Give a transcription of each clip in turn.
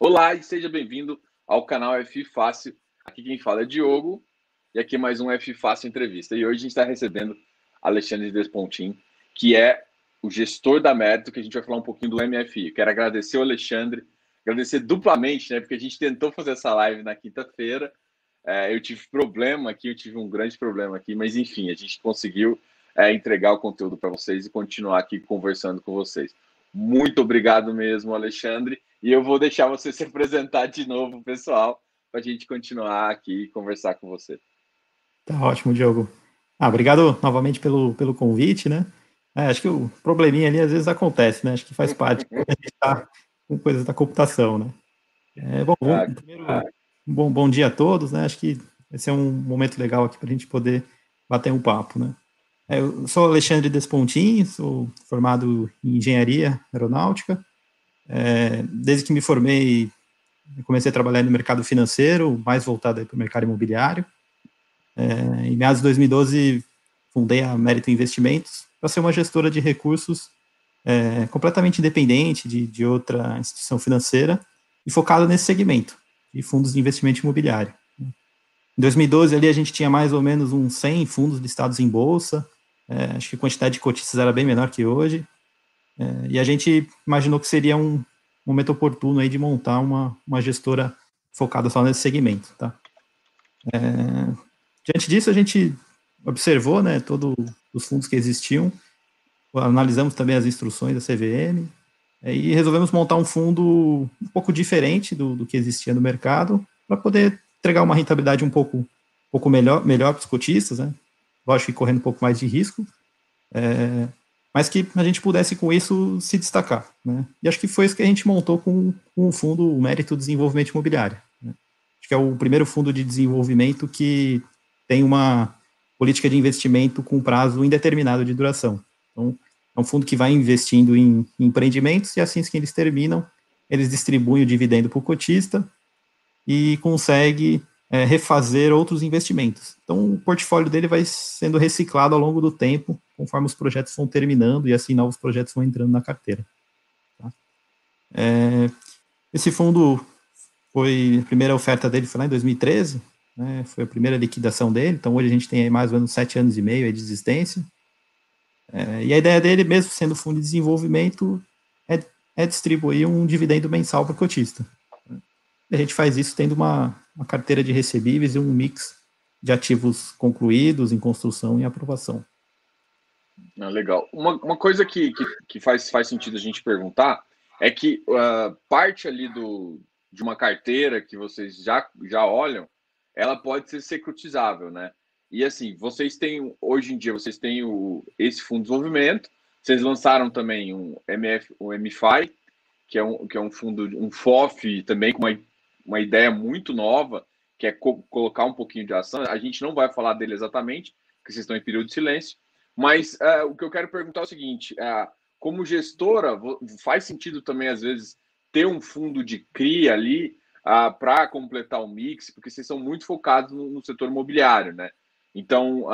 Olá e seja bem-vindo ao canal F Fácil. Aqui quem fala é Diogo e aqui mais um F Fácil Entrevista. E hoje a gente está recebendo Alexandre Despontin, que é o gestor da Mérito, que a gente vai falar um pouquinho do MFI. Quero agradecer o Alexandre, agradecer duplamente, né? Porque a gente tentou fazer essa live na quinta-feira. É, eu tive problema aqui, eu tive um grande problema aqui, mas enfim, a gente conseguiu é, entregar o conteúdo para vocês e continuar aqui conversando com vocês. Muito obrigado mesmo, Alexandre. E eu vou deixar você se apresentar de novo, pessoal, para a gente continuar aqui e conversar com você. Tá ótimo, Diogo. Ah, obrigado novamente pelo, pelo convite, né? É, acho que o probleminha ali às vezes acontece, né? Acho que faz parte está com coisas da computação, né? É, bom, bom, ah, primeiro, bom, bom dia a todos, né? Acho que esse é um momento legal aqui para a gente poder bater um papo, né? É, eu sou Alexandre Despontin, sou formado em engenharia aeronáutica, é, desde que me formei, comecei a trabalhar no mercado financeiro, mais voltado para o mercado imobiliário. É, em meados de 2012, fundei a Mérito Investimentos para ser uma gestora de recursos é, completamente independente de, de outra instituição financeira e focada nesse segmento de fundos de investimento imobiliário. Em 2012, ali, a gente tinha mais ou menos uns 100 fundos listados em bolsa, é, acho que a quantidade de cotistas era bem menor que hoje, é, e a gente imaginou que seria um momento oportuno aí de montar uma, uma gestora focada só nesse segmento, tá? É, diante disso, a gente observou, né, todos os fundos que existiam, analisamos também as instruções da CVM, é, e resolvemos montar um fundo um pouco diferente do, do que existia no mercado, para poder entregar uma rentabilidade um pouco, um pouco melhor, melhor para os cotistas, né? Lógico que correndo um pouco mais de risco, é, mas que a gente pudesse com isso se destacar. Né? E acho que foi isso que a gente montou com, com o fundo o Mérito Desenvolvimento Imobiliário. Né? Acho que é o primeiro fundo de desenvolvimento que tem uma política de investimento com prazo indeterminado de duração. Então, é um fundo que vai investindo em, em empreendimentos e assim que eles terminam, eles distribuem o dividendo para o cotista e consegue é, refazer outros investimentos. Então, o portfólio dele vai sendo reciclado ao longo do tempo conforme os projetos vão terminando e assim novos projetos vão entrando na carteira. Tá? É, esse fundo foi a primeira oferta dele foi lá em 2013, né, foi a primeira liquidação dele, então hoje a gente tem mais ou menos sete anos e meio de existência. É, e a ideia dele, mesmo sendo fundo de desenvolvimento, é, é distribuir um dividendo mensal para o cotista. A gente faz isso tendo uma, uma carteira de recebíveis e um mix de ativos concluídos em construção e aprovação. Ah, legal. Uma, uma coisa que, que, que, faz, faz sentido a gente perguntar é que uh, parte ali do, de uma carteira que vocês já, já olham, ela pode ser securitizável, né? E assim, vocês têm, hoje em dia, vocês têm o, esse fundo de desenvolvimento, vocês lançaram também um MF, o um MFI, que é um, que é um fundo, um FOF também com uma, uma ideia muito nova, que é co colocar um pouquinho de ação. A gente não vai falar dele exatamente, porque vocês estão em período de silêncio, mas uh, o que eu quero perguntar é o seguinte: uh, como gestora, faz sentido também, às vezes, ter um fundo de CRI ali ah, para completar o mix, porque vocês são muito focados no, no setor imobiliário, né? Então,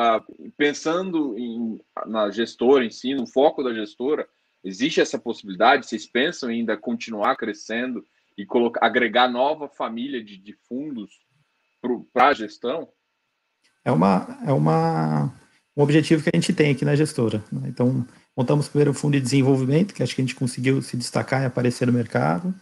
pensando em, na gestora em si, no foco da gestora, existe essa possibilidade? Vocês pensam ainda continuar crescendo e colocar, agregar nova família de, de fundos para a gestão? É uma, é uma um objetivo que a gente tem aqui na gestora. Né? Então, montamos primeiro o fundo de desenvolvimento, que acho que a gente conseguiu se destacar e aparecer no mercado.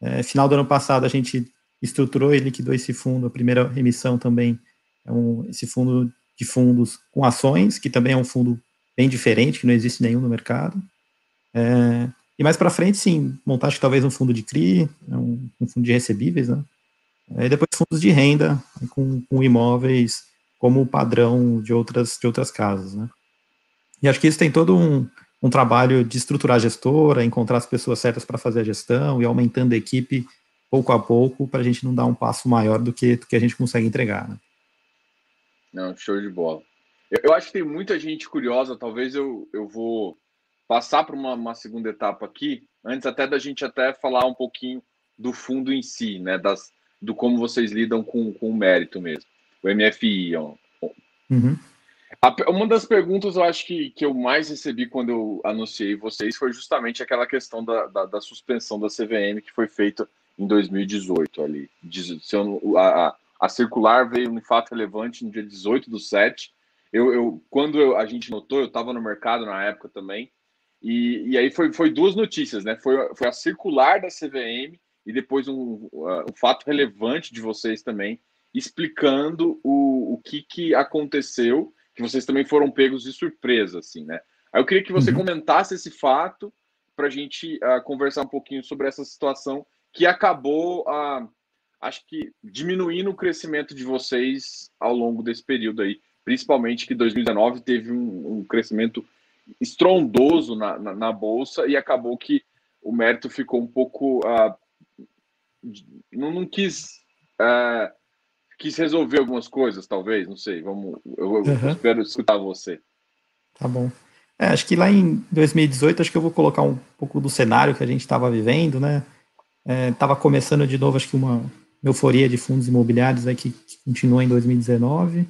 É, final do ano passado, a gente estruturou e liquidou esse fundo, a primeira emissão também é um, esse fundo de fundos com ações, que também é um fundo bem diferente, que não existe nenhum no mercado. É, e mais para frente, sim, montar acho que talvez um fundo de CRI, né, um, um fundo de recebíveis, né? E depois fundos de renda com, com imóveis como padrão de outras, de outras casas, né? E acho que isso tem todo um, um trabalho de estruturar a gestora, encontrar as pessoas certas para fazer a gestão e aumentando a equipe pouco a pouco para a gente não dar um passo maior do que, do que a gente consegue entregar, né? Não, show de bola. Eu, eu acho que tem muita gente curiosa, talvez eu, eu vou passar para uma, uma, segunda etapa aqui, antes até da gente até falar um pouquinho do fundo em si, né? Das, do como vocês lidam com, com o mérito mesmo o MFI. Ó. Uhum. A, uma das perguntas eu acho que, que eu mais recebi quando eu anunciei vocês foi justamente aquela questão da, da, da suspensão da CVM que foi feita em 2018 ali. A, a circular veio um fato relevante no dia 18 do 7. Eu, eu quando eu, a gente notou, eu estava no mercado na época também, e, e aí foi, foi duas notícias, né? Foi, foi a circular da CVM e depois um, um fato relevante de vocês também, explicando o, o que, que aconteceu, que vocês também foram pegos de surpresa, assim, né? Aí eu queria que você uhum. comentasse esse fato para a gente uh, conversar um pouquinho sobre essa situação que acabou, uh, acho que, diminuindo o crescimento de vocês ao longo desse período aí, principalmente que 2019 teve um, um crescimento estrondoso na, na, na, bolsa e acabou que o mérito ficou um pouco uh, não, não, quis uh, quis resolver algumas coisas talvez não sei vamos eu, eu uhum. espero escutar você tá bom é, acho que lá em 2018 acho que eu vou colocar um pouco do cenário que a gente estava vivendo né estava é, começando de novo acho que uma euforia de fundos imobiliários aí que, que continua em 2019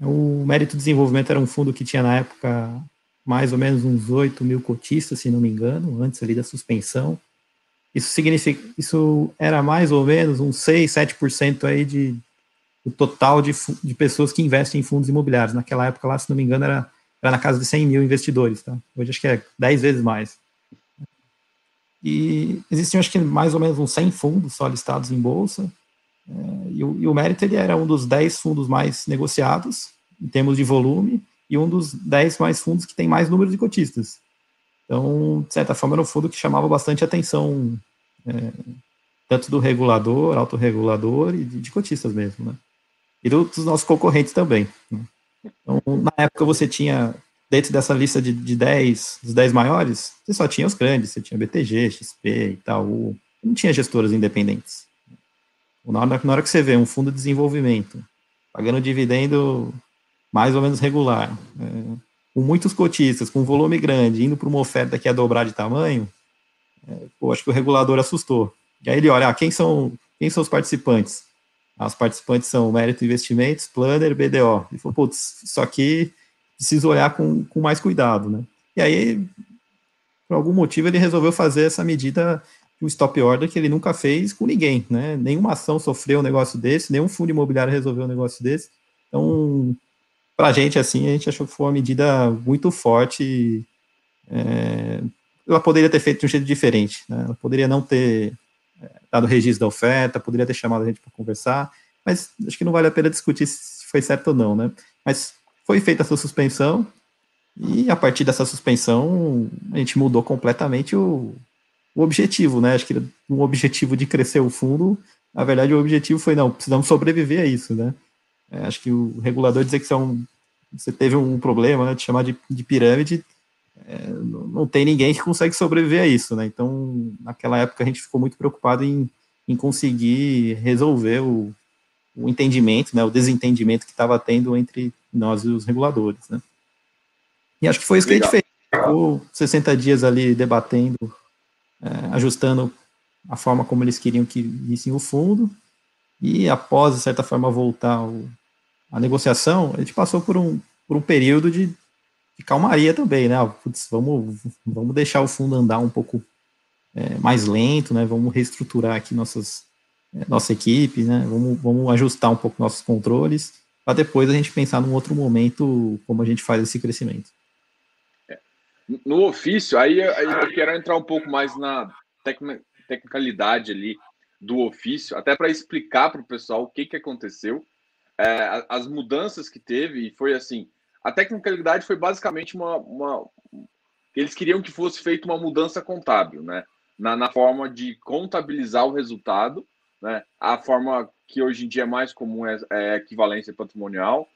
o Mérito Desenvolvimento era um fundo que tinha na época mais ou menos uns 8 mil cotistas, se não me engano, antes ali da suspensão. Isso significa, isso era mais ou menos uns 6, 7% aí de o total de, de pessoas que investem em fundos imobiliários. Naquela época lá, se não me engano, era, era na casa de 100 mil investidores, tá? Hoje acho que é 10 vezes mais. E existiam acho que mais ou menos uns 100 fundos só listados em bolsa. É, e, o, e o Mérito ele era um dos 10 fundos mais negociados em termos de volume e um dos 10 mais fundos que tem mais número de cotistas. Então, de certa forma, era um fundo que chamava bastante atenção, é, tanto do regulador, autorregulador e de, de cotistas mesmo, né? E dos nossos concorrentes também. Né? Então, na época você tinha, dentro dessa lista de, de 10, dos 10 maiores, você só tinha os grandes, você tinha BTG, XP, Itaú, não tinha gestoras independentes. Na hora, na hora que você vê um fundo de desenvolvimento pagando dividendo mais ou menos regular, é, com muitos cotistas, com volume grande, indo para uma oferta que ia dobrar de tamanho, é, pô, acho que o regulador assustou. E aí ele olha, ah, quem são, quem são os participantes? Os participantes são Mérito Investimentos, Planner, BDO. Ele falou, putz, isso aqui preciso olhar com, com mais cuidado, né? E aí, por algum motivo, ele resolveu fazer essa medida um stop order que ele nunca fez com ninguém, né? Nenhuma ação sofreu um negócio desse, nenhum fundo imobiliário resolveu um negócio desse. Então, para a gente, assim, a gente achou que foi uma medida muito forte. É, ela poderia ter feito de um jeito diferente, né? Ela poderia não ter dado registro da oferta, poderia ter chamado a gente para conversar, mas acho que não vale a pena discutir se foi certo ou não, né? Mas foi feita essa suspensão, e a partir dessa suspensão, a gente mudou completamente o, o objetivo, né? Acho que um objetivo de crescer o fundo, na verdade, o objetivo foi, não, precisamos sobreviver a isso, né? É, acho que o regulador dizer que você, é um, você teve um problema, né, de chamar de, de pirâmide, é, não tem ninguém que consegue sobreviver a isso, né? Então, naquela época a gente ficou muito preocupado em, em conseguir resolver o, o entendimento, né, o desentendimento que estava tendo entre nós e os reguladores, né? E acho que foi isso que a gente fez. Ficou 60 dias ali debatendo, é, ajustando a forma como eles queriam que vissem o fundo, e após, de certa forma, voltar o, a negociação, a gente passou por um, por um período de, calmaria também, né? Putz, vamos, vamos deixar o fundo andar um pouco é, mais lento, né? Vamos reestruturar aqui nossas, é, nossa equipe, né? Vamos, vamos ajustar um pouco nossos controles, para depois a gente pensar num outro momento como a gente faz esse crescimento. É. No ofício, aí, eu quero entrar um pouco mais na tecnicalidade ali do ofício, até para explicar para o pessoal o que, que aconteceu, é, as mudanças que teve, e foi assim, a tecnicalidade foi basicamente uma, uma, Eles queriam que fosse feita uma mudança contábil, né? Na, na forma de contabilizar o resultado, né? A forma que hoje em dia é mais comum é, é equivalência patrimonial.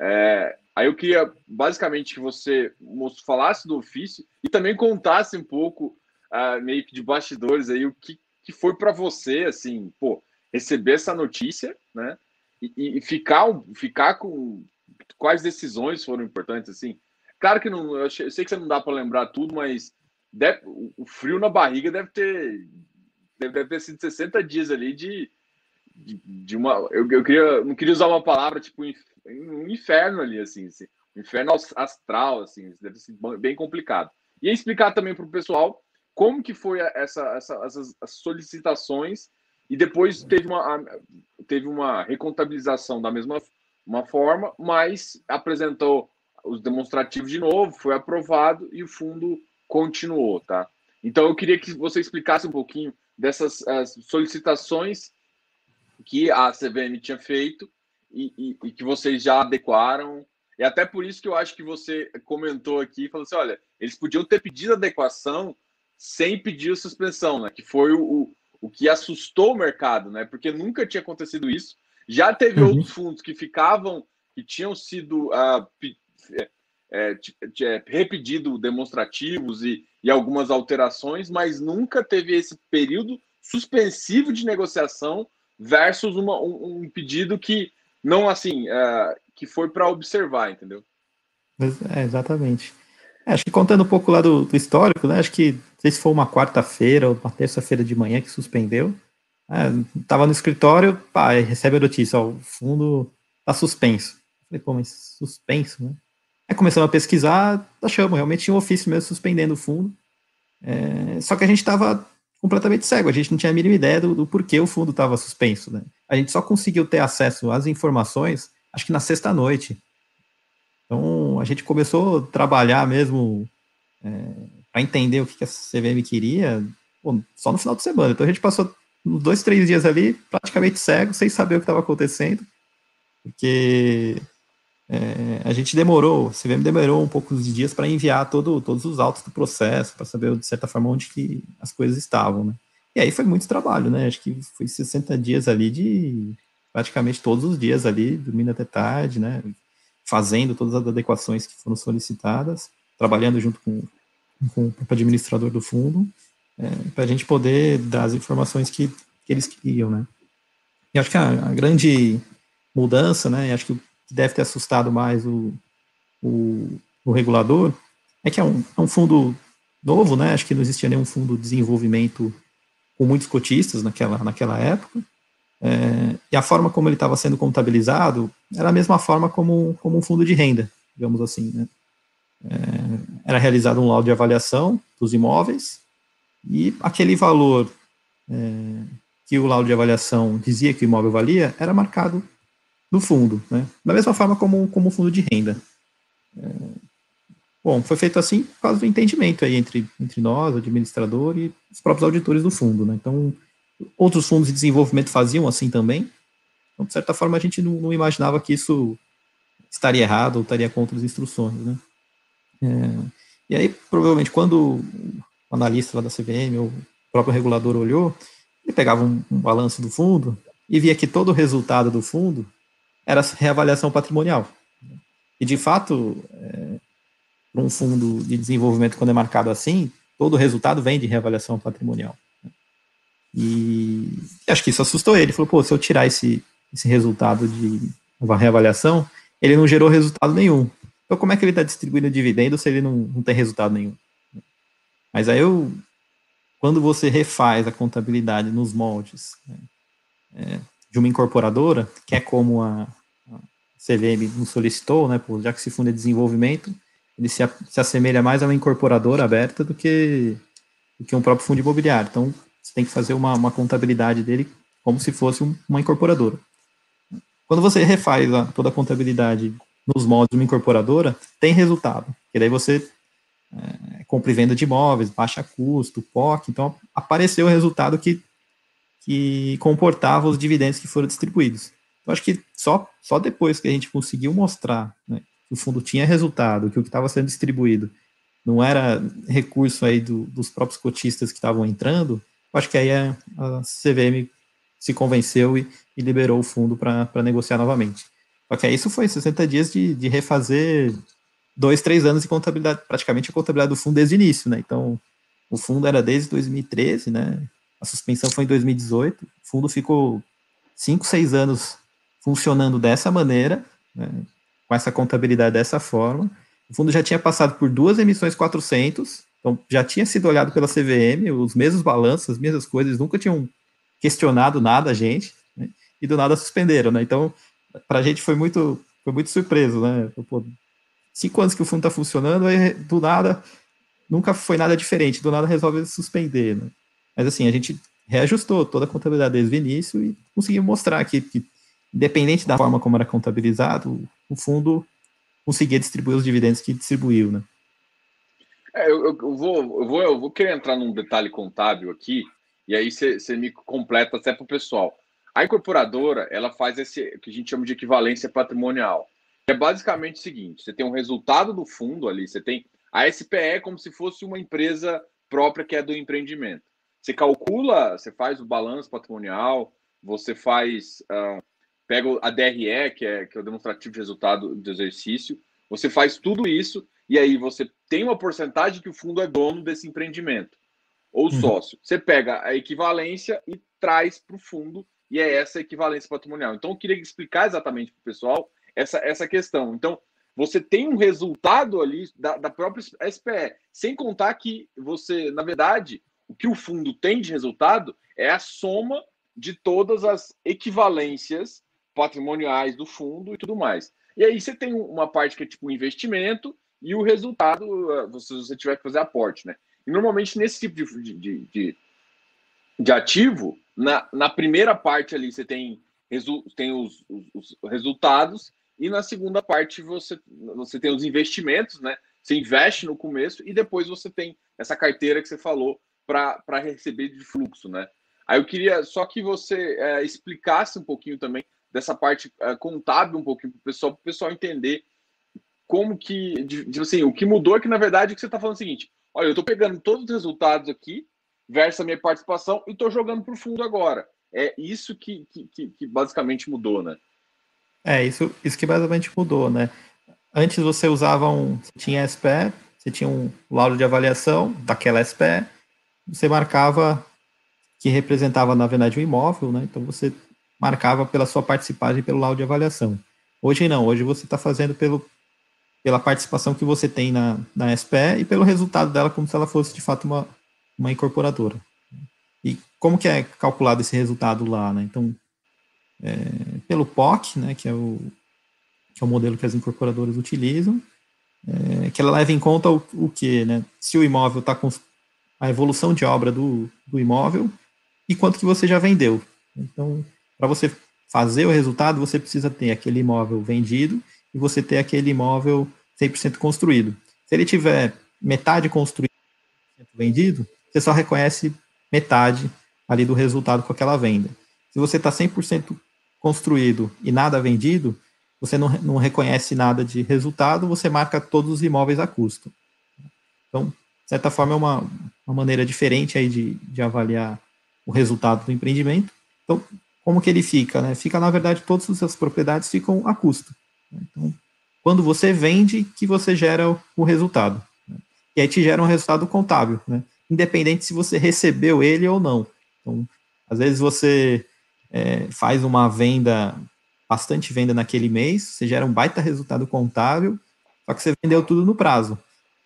É, aí eu queria basicamente que você falasse do ofício e também contasse um pouco, uh, meio que de bastidores aí, o que, que foi para você, assim, pô, receber essa notícia, né? E, e, ficar, ficar com quais decisões foram importantes, assim. Claro que não, eu, sei que você não dá para lembrar tudo, mas deve, o frio na barriga deve ter deve, ter sido 60 dias ali de, de, de uma. Eu, eu queria, não queria usar uma palavra tipo um inferno ali, assim, assim um inferno astral, assim, deve ser bem complicado. E explicar também para o pessoal como que foi essa, essa, essas solicitações e depois teve uma, teve uma recontabilização da mesma uma forma, mas apresentou os demonstrativos de novo, foi aprovado e o fundo continuou, tá? Então eu queria que você explicasse um pouquinho dessas solicitações que a CVM tinha feito e, e, e, que vocês já adequaram. E até por isso que eu acho que você comentou aqui, falou assim, olha, eles podiam ter pedido adequação sem pedir suspensão, né? Que foi o, o que assustou o mercado, né? Porque nunca tinha acontecido isso. Já teve uhum. outros fundos que ficavam, que tinham sido uh, é, é, repetido demonstrativos e, e algumas alterações, mas nunca teve esse período suspensivo de negociação versus uma, um, um, pedido que não assim uh, que foi para observar, entendeu? É, exatamente. É, acho que contando um pouco lá do, do, histórico, né? Acho que não sei se foi uma quarta-feira ou uma terça-feira de manhã que suspendeu. É, tava no escritório, pá, recebe a notícia, ó, o fundo tá suspenso. Falei, pô, mas suspenso, né? Aí começamos a pesquisar, achamos, realmente tinha um ofício mesmo suspendendo o fundo. É, só que a gente estava completamente cego, a gente não tinha a mínima ideia do, do porquê o fundo estava suspenso. Né? A gente só conseguiu ter acesso às informações, acho que na sexta-noite. Então a gente começou a trabalhar mesmo é, para entender o que, que a CVM queria só no final de semana. Então a gente passou uns dois, três dias ali praticamente cego, sem saber o que estava acontecendo, porque é, a gente demorou, a CVM demorou um pouco de dias para enviar todo, todos os autos do processo, para saber, de certa forma, onde que as coisas estavam, né? E aí foi muito trabalho, né? Acho que foi 60 dias ali de praticamente todos os dias ali, dormindo até tarde, né? Fazendo todas as adequações que foram solicitadas, trabalhando junto com, com o administrador do fundo, é, para a gente poder dar as informações que, que eles queriam, né? E acho que a, a grande mudança, né? Acho que que deve ter assustado mais o, o, o regulador, é que é um, é um, fundo novo, né? Acho que não existia nenhum fundo de desenvolvimento com muitos cotistas naquela, naquela época. É, e a forma como ele estava sendo contabilizado era a mesma forma como, como um fundo de renda, digamos assim. Né? É, era realizado um laudo de avaliação dos imóveis e aquele valor é, que o laudo de avaliação dizia que o imóvel valia era marcado no fundo, né? Da mesma forma como, como um fundo de renda. É, bom, foi feito assim por causa do entendimento aí entre, entre nós, o administrador e os próprios auditores do fundo, né? Então, outros fundos de desenvolvimento faziam assim também. Então, de certa forma, a gente não, não imaginava que isso estaria errado ou estaria contra as instruções, né? É, e aí, provavelmente, quando o analista lá da CVM ou o próprio regulador olhou, ele pegava um, um balanço do fundo e via que todo o resultado do fundo era reavaliação patrimonial. E, de fato, é, um fundo de desenvolvimento, quando é marcado assim, todo o resultado vem de reavaliação patrimonial. E acho que isso assustou ele. Ele falou, pô, se eu tirar esse, esse resultado de uma reavaliação, ele não gerou resultado nenhum. Então, como é que ele está distribuindo dividendo se ele não, não tem resultado nenhum? Mas aí, eu, quando você refaz a contabilidade nos moldes né, é, de uma incorporadora, que é como a, CVM nos solicitou, né, já que esse fundo é de desenvolvimento, ele se, se assemelha mais a uma incorporadora aberta do que, do que um próprio fundo imobiliário. Então, você tem que fazer uma, uma contabilidade dele como se fosse um, uma incorporadora. Quando você refaz a, toda a contabilidade nos moldes de uma incorporadora, tem resultado, que daí você é, compra e venda de imóveis, baixa custo, POC, então apareceu o resultado que que comportava os dividendos que foram distribuídos. Eu acho que só, só depois que a gente conseguiu mostrar né, que o fundo tinha resultado, que o que estava sendo distribuído não era recurso aí do, dos próprios cotistas que estavam entrando, acho que aí a, a CVM se convenceu e, e liberou o fundo para negociar novamente. Só que isso foi 60 dias de, de refazer dois, três anos de contabilidade, praticamente a contabilidade do fundo desde o início, né? Então, o fundo era desde 2013, né? A suspensão foi em 2018. O fundo ficou cinco, seis anos funcionando dessa maneira, né, com essa contabilidade dessa forma. O fundo já tinha passado por duas emissões 400, então já tinha sido olhado pela CVM, os mesmos balanços, as mesmas coisas, nunca tinham questionado nada a gente, né, e do nada suspenderam, né? Então, para a gente foi muito, foi muito surpreso, né? Pô, cinco anos que o fundo está funcionando, aí do nada, nunca foi nada diferente, do nada resolve suspender, né? Mas assim, a gente reajustou toda a contabilidade desde o início e conseguiu mostrar que, que independente da forma como era contabilizado, o fundo conseguia distribuir os dividendos que distribuiu, né? É, eu, eu, vou, eu, vou, eu vou querer entrar num detalhe contábil aqui, e aí você me completa até para o pessoal. A incorporadora, ela faz esse que a gente chama de equivalência patrimonial. É basicamente o seguinte: você tem um resultado do fundo ali, você tem a SPE é como se fosse uma empresa própria que é do empreendimento. Você calcula, você faz o balanço patrimonial, você faz, uh, pega a DRE, que é, que é o demonstrativo de resultado do exercício, você faz tudo isso e aí você tem uma porcentagem que o fundo é dono desse empreendimento ou uhum. sócio. Você pega a equivalência e traz para o fundo e é essa equivalência patrimonial. Então eu queria explicar exatamente para o pessoal essa, essa questão. Então você tem um resultado ali da, da própria SPE, sem contar que você, na verdade, o que o fundo tem de resultado é a soma de todas as equivalências patrimoniais do fundo e tudo mais. E aí você tem uma parte que é tipo investimento e o resultado, se eh, você tiver que fazer aporte, né? E normalmente nesse tipo de, de, de, de ativo, na, na primeira parte ali você tem, tem os, os, os resultados e na segunda parte você, você tem os investimentos, né? Você investe no começo e depois você tem essa carteira que você falou para receber de fluxo, né? Aí eu queria só que você é, explicasse um pouquinho também dessa parte é, contábil um pouquinho para o pessoal, para o pessoal entender como que, de, de, assim, o que mudou é que, na verdade, que você está falando é o seguinte, olha, eu estou pegando todos os resultados aqui, versus a minha participação, e estou jogando para o fundo agora. É isso que, que, que, basicamente mudou, né? É, isso, isso que basicamente mudou, né? Antes você usava um. Você tinha SPE, você tinha um laudo de avaliação daquela SPE, você marcava que representava, na verdade, um imóvel, né? Então você marcava pela sua participação pelo laudo de avaliação. Hoje não, hoje você está fazendo pelo, pela participação que você tem na, na SPE e pelo resultado dela, como se ela fosse de fato uma, uma incorporadora. E como que é calculado esse resultado lá, né? Então, é, pelo POC, né, que é o, que é o modelo que as incorporadoras utilizam, é, que ela leva em conta o, o que, né? Se o imóvel está com a evolução de obra do, do imóvel e quanto que você já vendeu. Então, para você fazer o resultado, você precisa ter aquele imóvel vendido e você ter aquele imóvel 100% construído. Se ele tiver metade construído vendido, você só reconhece metade ali do resultado com aquela venda. Se você está 100% construído e nada vendido, você não, não reconhece nada de resultado, você marca todos os imóveis a custo. Então, de certa forma, é uma, uma maneira diferente aí de, de avaliar o resultado do empreendimento. Então, como que ele fica? Né? Fica, na verdade, todas as propriedades ficam a custo. Então, quando você vende, que você gera o, o resultado. Né? E aí te gera um resultado contábil, né? independente se você recebeu ele ou não. Então, às vezes você é, faz uma venda, bastante venda naquele mês, você gera um baita resultado contábil, só que você vendeu tudo no prazo.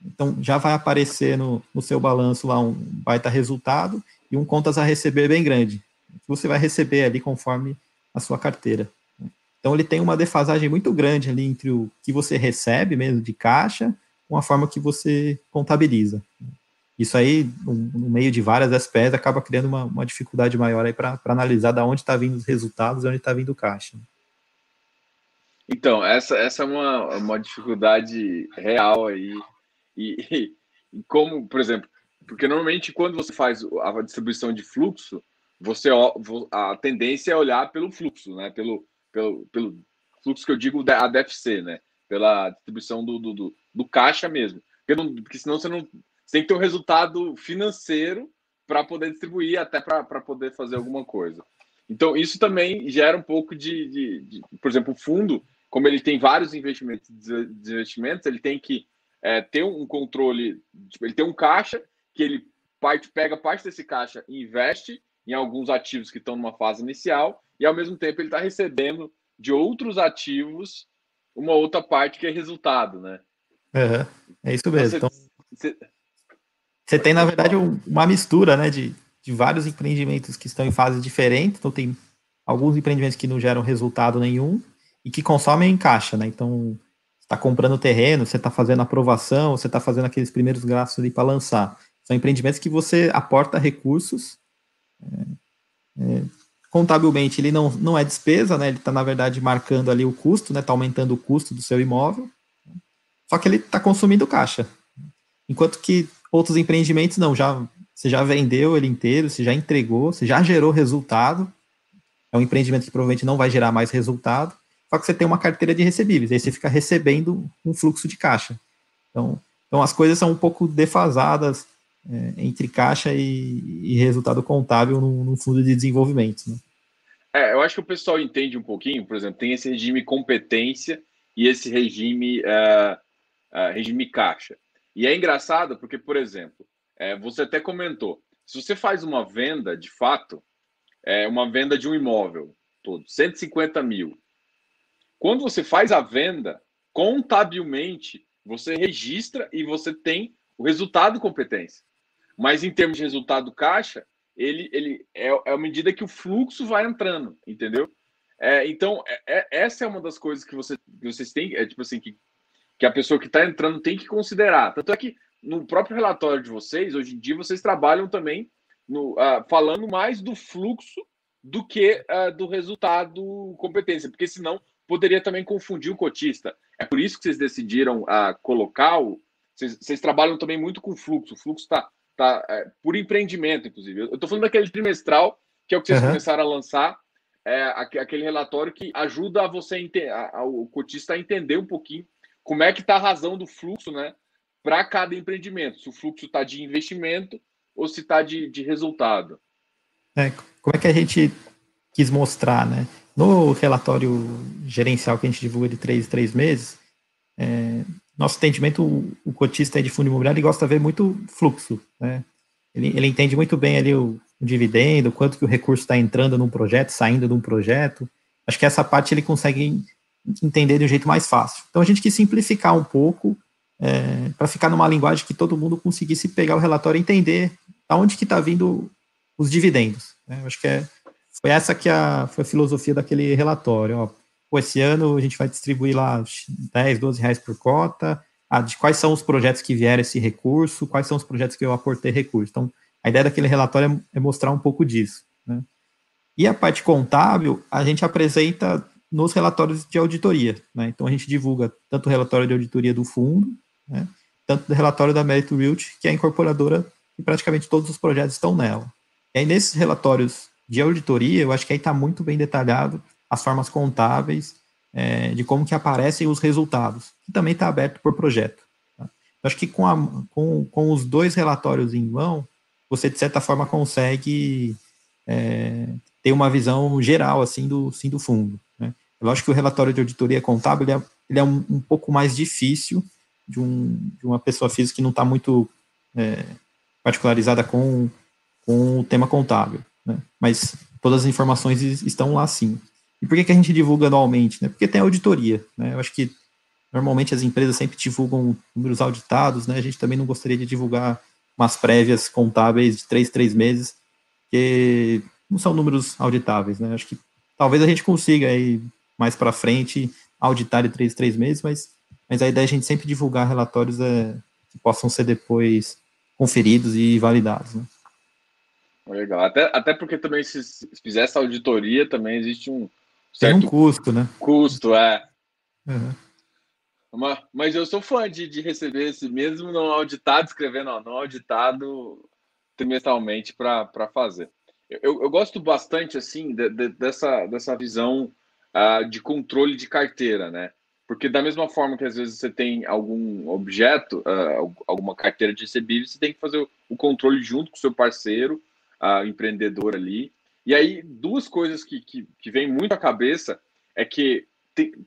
Então, já vai aparecer no, no seu balanço lá um baita resultado e um contas a receber bem grande você vai receber ali conforme a sua carteira. Então ele tem uma defasagem muito grande ali entre o que você recebe mesmo de caixa com a forma que você contabiliza. Isso aí, no, meio de várias SPs, acaba criando uma, uma dificuldade maior aí para analisar da onde está vindo os resultados e onde está vindo o caixa. Então, essa, essa é uma, uma dificuldade real aí. E, e como, por exemplo, porque normalmente quando você faz a distribuição de fluxo, você a tendência é olhar pelo fluxo, né? Pelo, pelo, pelo fluxo que eu digo a DFC, né? Pela distribuição do, do, do, do caixa mesmo. Porque, não, porque senão você não você tem que ter um resultado financeiro para poder distribuir, até para poder fazer alguma coisa. Então, isso também gera um pouco de, de, de, por exemplo, o fundo, como ele tem vários investimentos, investimentos ele tem que é, ter um controle, tipo, ele tem um caixa que ele parte, pega parte desse caixa e investe em alguns ativos que estão numa fase inicial e ao mesmo tempo ele está recebendo de outros ativos uma outra parte que é resultado, né? Uhum, é isso mesmo. Então, você, você tem, na verdade, uma mistura né, de, de vários empreendimentos que estão em fases diferentes. Então, tem alguns empreendimentos que não geram resultado nenhum e que consomem em caixa, né? Então, está comprando terreno, você está fazendo aprovação, você está fazendo aqueles primeiros gastos para lançar. São empreendimentos que você aporta recursos É, é, contabilmente, ele não, não é despesa, né? Ele está, na verdade, marcando ali o custo, né? Está aumentando o custo do seu imóvel. Só que ele está consumindo caixa. Enquanto que outros empreendimentos, não, já você já vendeu ele inteiro, você já entregou, você já gerou resultado. É um empreendimento que provavelmente não vai gerar mais resultado, só que você tem uma carteira de recebíveis, aí você fica recebendo um fluxo de caixa. Então, então as coisas são um pouco defasadas é, entre caixa e, e resultado contábil no, no, fundo de desenvolvimento. Né? É, eu acho que o pessoal entende um pouquinho, por exemplo, tem esse regime competência e esse regime, uh, uh, regime caixa. E é engraçado porque, por exemplo, é, você até comentou, se você faz uma venda, de fato, é uma venda de um imóvel todo, 150 mil. Quando você faz a venda, contabilmente, você registra e você tem o resultado competência. Mas em termos de resultado caixa, ele, ele é, é a medida que o fluxo vai entrando, entendeu? É, então, é, é, essa é uma das coisas que, você, que vocês têm, é tipo assim, que, que a pessoa que está entrando tem que considerar. Tanto é que no próprio relatório de vocês, hoje em dia, vocês trabalham também no, uh, falando mais do fluxo do que uh, do resultado competência, porque senão poderia também confundir o cotista. É por isso que vocês decidiram uh, colocar o. Vocês, vocês, trabalham também muito com fluxo. O fluxo está tá, é, por empreendimento, inclusive. Eu estou falando daquele trimestral, que é o que vocês uhum. começaram a lançar, é, aquele relatório que ajuda a você a, a, o cotista a entender um pouquinho como é que está a razão do fluxo, né? para cada empreendimento, se o fluxo está de investimento ou se está de, de resultado. É, como é que a gente quis mostrar, né? No relatório gerencial que a gente divulga de três três meses, é, nosso entendimento, o, o cotista de fundo imobiliário gosta de ver muito fluxo, né? Ele, ele entende muito bem ali o, o dividendo, quanto que o recurso está entrando num projeto, saindo de um projeto. Acho que essa parte ele consegue entender de um jeito mais fácil. Então a gente quis simplificar um pouco é, para ficar numa linguagem que todo mundo conseguisse pegar o relatório e entender aonde que está vindo os dividendos. Né? Acho que é, foi essa que a, foi a filosofia daquele relatório. Ó. Pô, esse ano a gente vai distribuir lá 10, 12 reais por cota, ah, de quais são os projetos que vieram esse recurso, quais são os projetos que eu aportei recurso. Então, a ideia daquele relatório é, é mostrar um pouco disso. Né? E a parte contábil, a gente apresenta nos relatórios de auditoria. Né? Então, a gente divulga tanto o relatório de auditoria do fundo, né? tanto do relatório da Merit Realty, que é a incorporadora e praticamente todos os projetos estão nela. E aí, nesses relatórios de auditoria, eu acho que aí está muito bem detalhado as formas contábeis é, de como que aparecem os resultados, que também está aberto por projeto. Tá? Eu acho que com, a, com, com os dois relatórios em mão, você, de certa forma, consegue é, ter uma visão geral, assim, do, assim, do fundo. Eu acho que o relatório de auditoria contábil, ele é, ele é um, um pouco mais difícil de, um, de uma pessoa física que não está muito é, particularizada com, com o tema contábil. Né? Mas todas as informações estão lá sim. E por que, que a gente divulga anualmente? Né? Porque tem auditoria. Né? Eu acho que normalmente as empresas sempre divulgam números auditados, né? a gente também não gostaria de divulgar umas prévias contábeis de três, três meses, que não são números auditáveis. Né? Acho que talvez a gente consiga aí mais para frente auditar de três, três meses, mas mas a ideia é a gente sempre divulgar relatórios é, que possam ser depois conferidos e validados. Né? Legal. Até, até porque também se, se fizer essa auditoria, também existe um certo Tem um custo, né? Custo, é. Uhum. Mas, mas eu sou fã de, de receber esse mesmo não auditado, escrevendo não auditado trimestralmente para fazer. Eu, eu, gosto bastante assim de, de, dessa, dessa visão uh, de controle de carteira, né? Porque da mesma forma que às vezes você tem algum objeto, uh, alguma carteira de recebíveis, você tem que fazer o controle junto com o seu parceiro, uh, empreendedor ali. E aí, duas coisas que, que, que vem muito à cabeça é que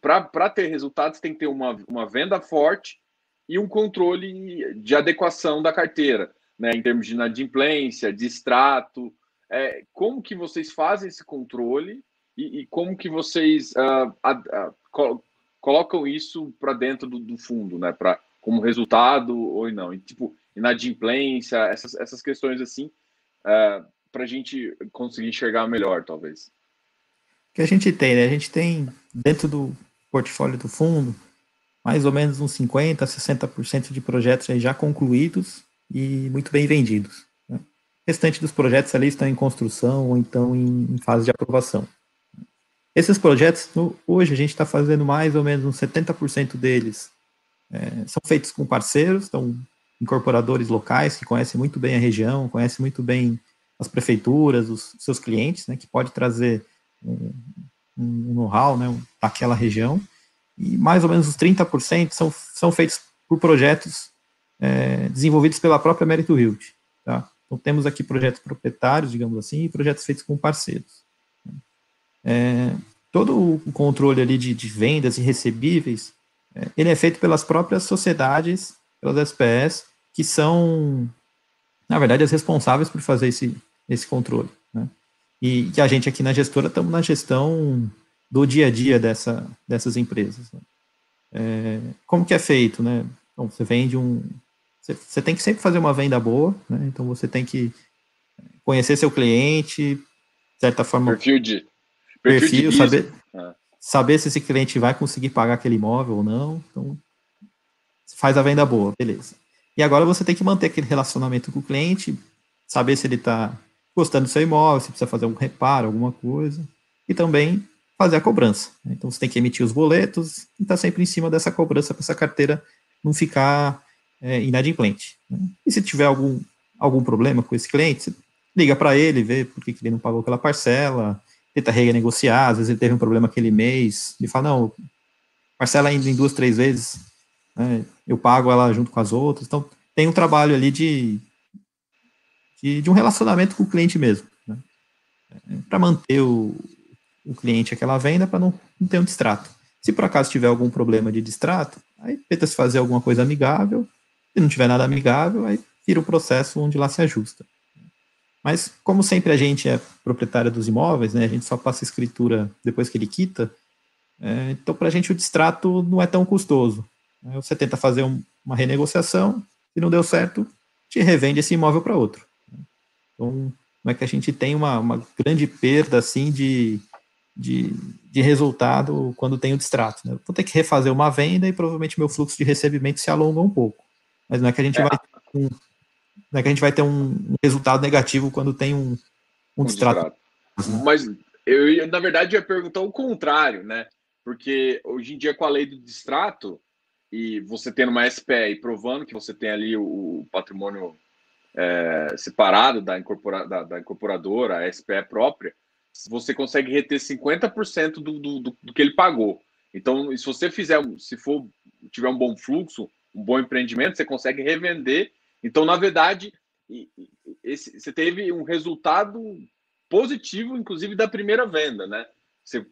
para ter resultados tem que ter uma, uma venda forte e um controle de adequação da carteira, né, em termos de inadimplência, de extrato. É, como que vocês fazem esse controle e, e como que vocês uh, colocam isso para dentro do, do, fundo, né? Para como resultado ou não. E, tipo, inadimplência, essas, essas questões assim, uh, é, para a gente conseguir enxergar melhor, talvez. que a gente tem, né? A gente tem dentro do portfólio do fundo mais ou menos uns 50%, 60% de projetos já concluídos e muito bem vendidos. Né? restante dos projetos ali estão em construção ou então em, em fase de aprovação. Esses projetos, hoje, a gente está fazendo mais ou menos uns 70% deles. É, são feitos com parceiros, então, incorporadores locais que conhecem muito bem a região, conhecem muito bem as prefeituras, os seus clientes, né, que pode trazer um, um know-how né, daquela região. E mais ou menos os 30% são, são feitos por projetos é, desenvolvidos pela própria Mérito Hilt. Tá? Então, temos aqui projetos proprietários, digamos assim, e projetos feitos com parceiros. É, todo o controle ali de, de vendas e recebíveis, é, ele é feito pelas próprias sociedades, pelas SPS, que são, na verdade, as responsáveis por fazer esse, esse controle. Né? E que a gente aqui na gestora estamos na gestão do dia a dia dessa, dessas empresas. Né? É, como que é feito, né? Então, você vende um... Você, você tem que sempre fazer uma venda boa, né? Então, você tem que conhecer seu cliente, de certa forma... Perfil de perfil, perfil saber, ah. saber se esse cliente vai conseguir pagar aquele imóvel ou não. Então, faz a venda boa, beleza. E agora você tem que manter aquele relacionamento com o cliente, saber se ele está gostando do seu imóvel, se precisa fazer um reparo, alguma coisa, e também fazer a cobrança. Né? Então você tem que emitir os boletos e estar tá sempre em cima dessa cobrança para essa carteira não ficar é, inadimplente. Né? E se tiver algum, algum problema com esse cliente, liga para ele, vê por que, que ele não pagou aquela parcela, tenta renegociar, às vezes ele teve um problema aquele mês, e fala, não, parcela ainda em duas, três vezes, né, eu pago ela junto com as outras, então tem um trabalho ali de, de, de um relacionamento com o cliente mesmo, né, para manter o, o cliente aquela venda, para não, não ter um distrato. Se por acaso tiver algum problema de distrato, aí tenta se fazer alguma coisa amigável, se não tiver nada amigável, aí vira o processo onde lá se ajusta. Mas, como sempre a gente é proprietário dos imóveis, né, a gente só passa escritura depois que ele quita, é, então para a gente o distrato não é tão custoso. Né, você tenta fazer um, uma renegociação, se não deu certo, te revende esse imóvel para outro. Então, não é que a gente tem uma, uma grande perda assim de, de, de, resultado quando tem o distrato. Né? Vou ter que refazer uma venda e provavelmente meu fluxo de recebimento se alonga um pouco. Mas não é que a gente é. vai é que a gente vai ter um resultado negativo quando tem um, um, um distrato. Mas eu, na verdade, ia perguntar o contrário, né? Porque hoje em dia, com a lei do distrato, e você tendo uma SPE e provando que você tem ali o, patrimônio é, separado da, incorpora, da, da, incorporadora, a SPE própria, você consegue reter 50% do, do, do, do que ele pagou. Então, se você fizer, se for tiver um bom fluxo, um bom empreendimento, você consegue revender então, na verdade, esse, você teve um resultado positivo, inclusive da primeira venda, né? Você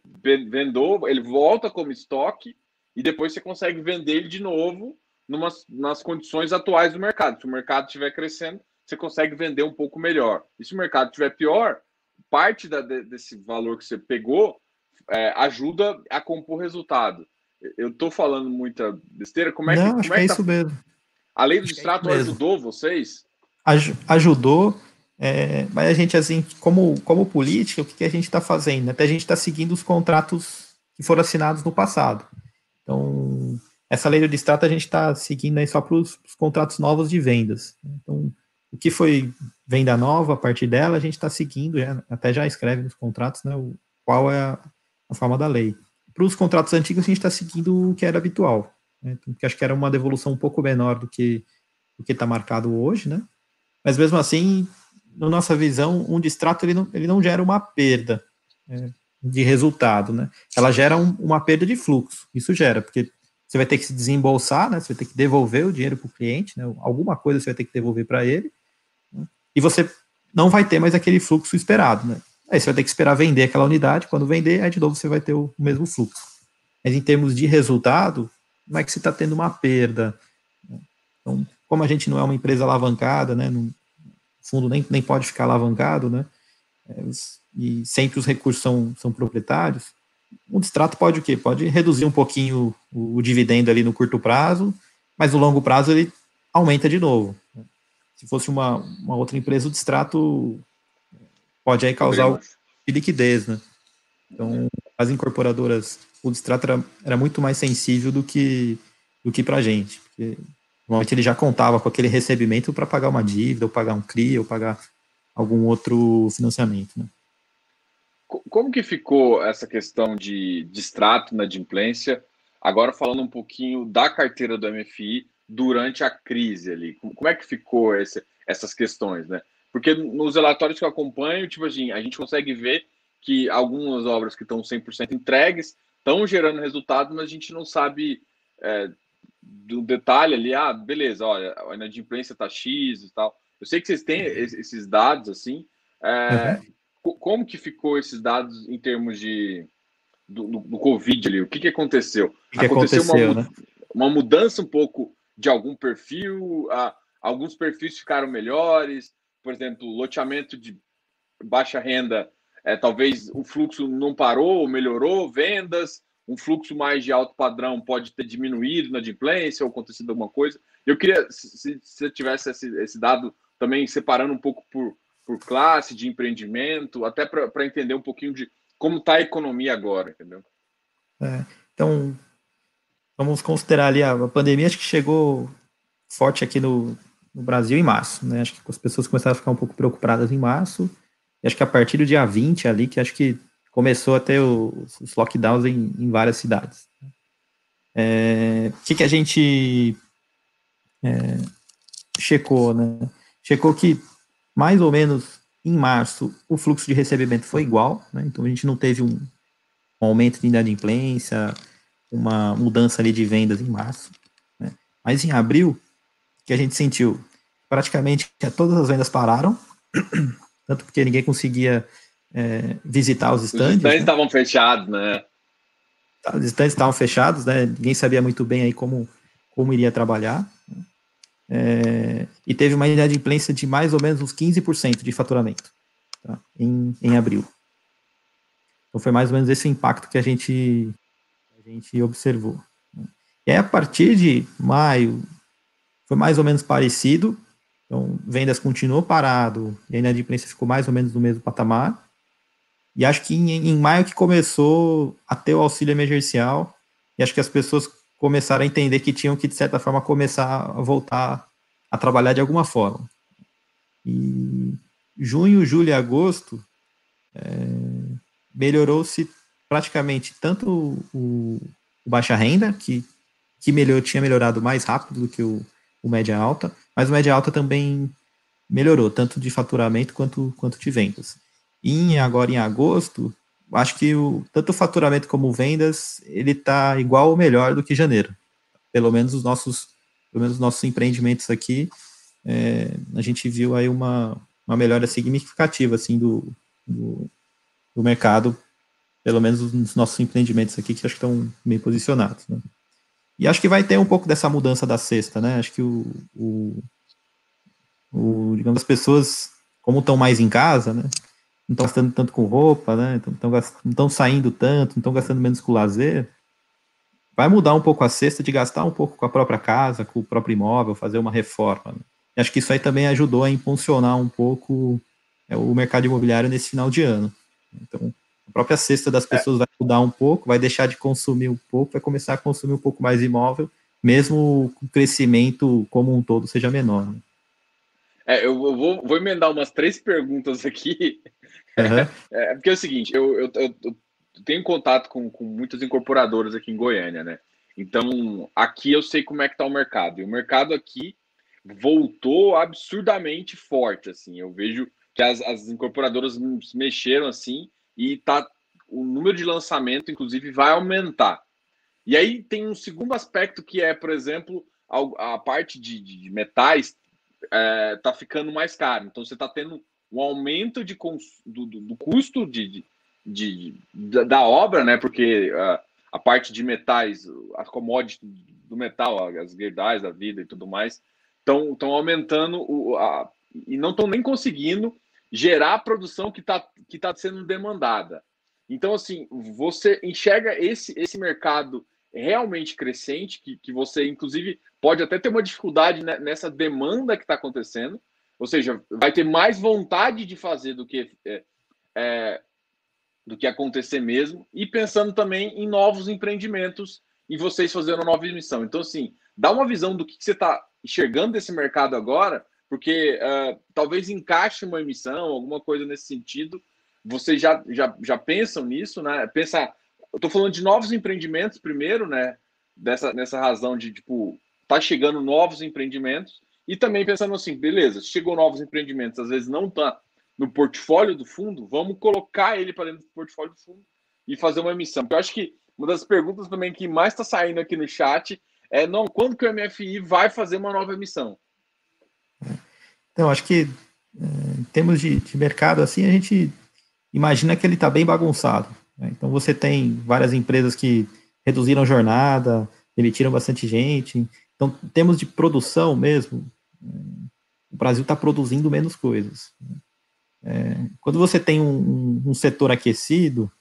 vendou, ele volta como estoque e depois você consegue vender ele de novo numas, nas condições atuais do mercado. Se o mercado estiver crescendo, você consegue vender um pouco melhor. E se o mercado estiver pior, parte da, desse valor que você pegou é, ajuda a compor resultado. Eu estou falando muita besteira. Como é Não, que, como é que é tá... isso mesmo. A lei do distrato é ajudou vocês? Aj ajudou, é, mas a gente, assim, como, como política, o que, que a gente está fazendo? Até a gente está seguindo os contratos que foram assinados no passado. Então, essa lei do distrato a gente está seguindo aí só para os contratos novos de vendas. Então, o que foi venda nova, a partir dela, a gente está seguindo, já, até já escreve nos contratos, né, o, qual é a, a forma da lei. Para os contratos antigos, a gente está seguindo o que era habitual né? Acho que era uma devolução um pouco menor do que do que está marcado hoje, né? Mas mesmo assim, na nossa visão, um distrato ele não, ele não gera uma perda é, de resultado, né? Ela gera um, uma perda de fluxo. Isso gera, porque você vai ter que se desembolsar, né? Você vai ter que devolver o dinheiro para o cliente, né? Alguma coisa você vai ter que devolver para ele, né? e você não vai ter mais aquele fluxo esperado, né? Aí você vai ter que esperar vender aquela unidade. Quando vender, aí de novo você vai ter o mesmo fluxo. Mas em termos de resultado, não é que você está tendo uma perda. Então, como a gente não é uma empresa alavancada, né, no fundo nem, nem pode ficar alavancado, né, é, e sempre os recursos são, são proprietários, um distrato pode o quê? Pode reduzir um pouquinho o, o dividendo ali no curto prazo, mas no longo prazo ele aumenta de novo. Se fosse uma, uma outra empresa, o distrato pode aí causar de liquidez, né? Então, as incorporadoras o distrato era, era muito mais sensível do que, do que para gente. Porque normalmente ele já contava com aquele recebimento para pagar uma dívida, ou pagar um CRI, ou pagar algum outro financiamento. Né? Como que ficou essa questão de distrato na adimplência? Agora falando um pouquinho da carteira do MFI durante a crise ali. Como é que ficou esse, essas questões, né? Porque nos relatórios que eu acompanho, tipo assim, a gente consegue ver que algumas obras que estão 100% entregues estão gerando resultado, mas a gente não sabe é, do detalhe ali, ah, beleza, olha, a inadimplência está X e tal. Eu sei que vocês têm esses dados, assim, é, uhum. como que ficou esses dados em termos de do, do, do Covid ali? O que, que aconteceu? Que aconteceu, aconteceu uma, né? uma mudança um pouco de algum perfil, ah, alguns perfis ficaram melhores, por exemplo, loteamento de baixa renda, é, talvez o fluxo não parou, melhorou, vendas, um fluxo mais de alto padrão pode ter diminuído na adimplência ou acontecido alguma coisa. Eu queria, se você tivesse esse, esse, dado também separando um pouco por, por classe de empreendimento, até para entender um pouquinho de como está a economia agora, entendeu? É, então, vamos considerar ali a, a pandemia, acho que chegou forte aqui no, no Brasil em março, né? Acho que as pessoas começaram a ficar um pouco preocupadas em março. E acho que a partir do dia 20 ali, que acho que começou a ter os, lockdowns em, em, várias cidades. É, o que, que a gente é, checou, né? Checou que mais ou menos em março o fluxo de recebimento foi igual, né? Então a gente não teve um, um aumento de inadimplência, uma mudança ali de vendas em março. Né? Mas em abril que a gente sentiu praticamente que todas as vendas pararam, tanto porque ninguém conseguia é, visitar os stands. Os stands né? estavam fechados, né? Os stands estavam fechados, né? Ninguém sabia muito bem aí como, como iria trabalhar. Né? É, e teve uma inadimplência de mais ou menos uns 15% de faturamento tá? em, em abril. Então foi mais ou menos esse impacto que a gente, a gente observou. Né? E aí, a partir de maio, foi mais ou menos parecido. Então, vendas continuou parado e a inadimplência ficou mais ou menos no mesmo patamar. E acho que em, em maio que começou a ter o auxílio emergencial e acho que as pessoas começaram a entender que tinham que, de certa forma, começar a voltar a trabalhar de alguma forma. E junho, julho e agosto é, melhorou-se praticamente tanto o, o, baixa renda, que, que melhor, tinha melhorado mais rápido do que o, o média alta, mas o média alta também melhorou, tanto de faturamento quanto, quanto de vendas. E agora em agosto, acho que o, tanto o faturamento como vendas, ele está igual ou melhor do que janeiro. Pelo menos os nossos, pelo menos os nossos empreendimentos aqui, é, a gente viu aí uma, uma melhora significativa, assim, do, do, do mercado, pelo menos os nossos empreendimentos aqui, que acho que estão bem posicionados, né? E acho que vai ter um pouco dessa mudança da cesta, né? Acho que o, o, o digamos, as pessoas, como estão mais em casa, né? Não estão gastando tanto com roupa, né? não estão saindo tanto, não estão gastando menos com lazer. Vai mudar um pouco a cesta de gastar um pouco com a própria casa, com o próprio imóvel, fazer uma reforma. Né? Acho que isso aí também ajudou a impulsionar um pouco é, o mercado imobiliário nesse final de ano. Então, a própria cesta das pessoas é. vai mudar um pouco, vai deixar de consumir um pouco, vai começar a consumir um pouco mais imóvel, mesmo o crescimento como um todo seja menor. Né? É, eu vou, vou emendar umas três perguntas aqui. Uhum. É, porque é o seguinte, eu, eu, eu tenho contato com, com muitas incorporadoras aqui em Goiânia, né? Então, aqui eu sei como é que tá o mercado. E o mercado aqui voltou absurdamente forte, assim. Eu vejo que as, as incorporadoras mexeram, assim, e tá, o número de lançamento, inclusive, vai aumentar. E aí tem um segundo aspecto que é, por exemplo, a, a parte de, de metais é, tá ficando mais caro. Então você está tendo um aumento de do, do, custo de, de, de, da obra, né? Porque a, a parte de metais, a commodity do metal, as guerdais da vida e tudo mais, estão aumentando o, a, e não estão nem conseguindo gerar a produção que está que tá sendo demandada. Então, assim, você enxerga esse, esse mercado realmente crescente, que, que você, inclusive, pode até ter uma dificuldade nessa demanda que está acontecendo, ou seja, vai ter mais vontade de fazer do que é, é, do que acontecer mesmo, e pensando também em novos empreendimentos e vocês fazendo uma nova missão. Então, assim, dá uma visão do que, que você está enxergando desse mercado agora, Porque uh, talvez encaixe uma emissão, alguma coisa nesse sentido. Vocês já, já, já pensam nisso, né? Pensar, eu estou falando de novos empreendimentos primeiro, né? Dessa, nessa razão de, tipo, tá chegando novos empreendimentos e também pensando assim, beleza, chegou novos empreendimentos, às vezes não tá no portfólio do fundo, vamos colocar ele para dentro do portfólio do fundo e fazer uma emissão. Eu acho que uma das perguntas também que mais está saindo aqui no chat é não, quando que o MFI vai fazer uma nova emissão? Então, acho que é, em termos de, de mercado, assim, a gente imagina que ele está bem bagunçado. Né? Então, você tem várias empresas que reduziram jornada, demitiram bastante gente. Então, em termos de produção mesmo, é, o Brasil está produzindo menos coisas. É, quando você tem um, um setor aquecido,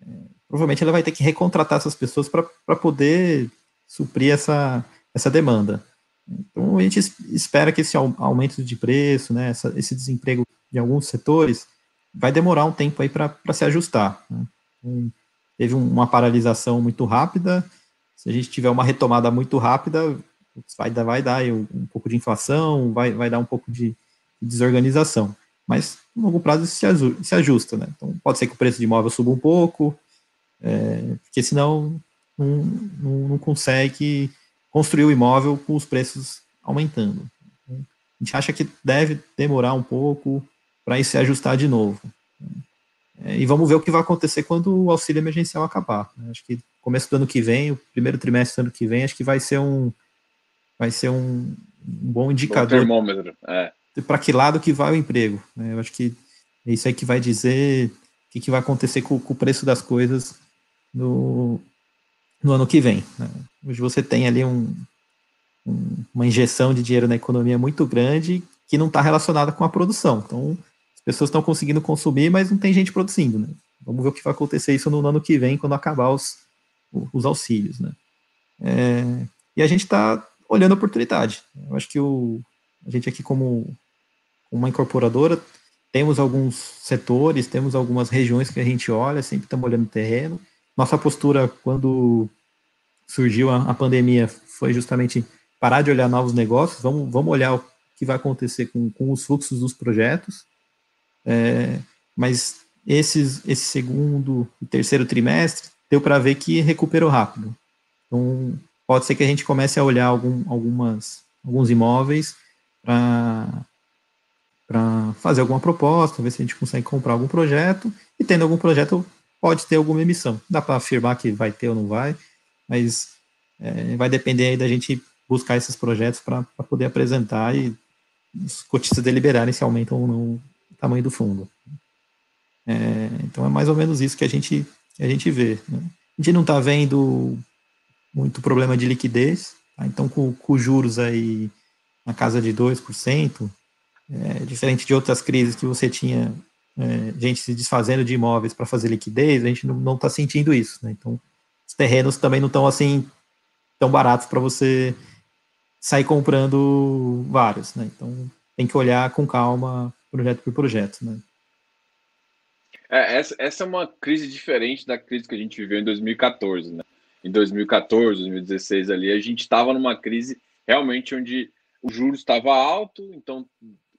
é, provavelmente ela vai ter que recontratar essas pessoas para poder suprir essa, essa demanda. Então, a gente espera que esse aumento de preço, né, essa, esse desemprego de alguns setores, vai demorar um tempo aí para se ajustar. Né? Então, teve uma paralisação muito rápida, se a gente tiver uma retomada muito rápida, vai dar, vai dar um, pouco de inflação, vai, vai dar um pouco de desorganização mas no longo prazo isso se, se ajusta, né? Então pode ser que o preço de imóvel suba um pouco, é, porque senão não, não, não, consegue construir o imóvel com os preços aumentando. A gente acha que deve demorar um pouco para isso se ajustar de novo. É, e vamos ver o que vai acontecer quando o auxílio emergencial acabar. Né? Acho que começo do ano que vem, o primeiro trimestre do ano que vem, acho que vai ser um vai ser um, um bom indicador. Um termômetro, é para que lado que vai o emprego. Né? Eu acho que é isso aí que vai dizer o que, que vai acontecer com, com, o preço das coisas no, no ano que vem. Né? Hoje você tem ali um, um, uma injeção de dinheiro na economia muito grande que não está relacionada com a produção. Então, as pessoas estão conseguindo consumir, mas não tem gente produzindo. Né? Vamos ver o que vai acontecer isso no ano que vem, quando acabar os, os auxílios. Né? É, e a gente está olhando a oportunidade. Eu acho que o, a gente aqui como uma incorporadora, temos alguns setores, temos algumas regiões que a gente olha, sempre estamos olhando o terreno. Nossa postura quando surgiu a, a, pandemia foi justamente parar de olhar novos negócios, vamos, vamos olhar o que vai acontecer com, com os fluxos dos projetos. É, mas esses, esse segundo e terceiro trimestre deu para ver que recuperou rápido. Então, pode ser que a gente comece a olhar algum, algumas, alguns imóveis para fazer alguma proposta, ver se a gente consegue comprar algum projeto, e tendo algum projeto, pode ter alguma emissão. Dá para afirmar que vai ter ou não vai, mas é, vai depender aí da gente buscar esses projetos para poder apresentar e os cotistas deliberarem se aumentam ou não o tamanho do fundo. É, então é mais ou menos isso que a gente, que a gente vê. Né? A gente não está vendo muito problema de liquidez, tá? então com, com juros aí na casa de 2%, é, diferente de outras crises que você tinha é, gente se desfazendo de imóveis para fazer liquidez, a gente não está sentindo isso. Né? Então, os terrenos também não estão assim tão baratos para você sair comprando vários. Né? Então, tem que olhar com calma, projeto por projeto. Né? É, essa, essa é uma crise diferente da crise que a gente viveu em 2014. Né? Em 2014, 2016 ali, a gente estava numa crise realmente onde o juros estava alto, então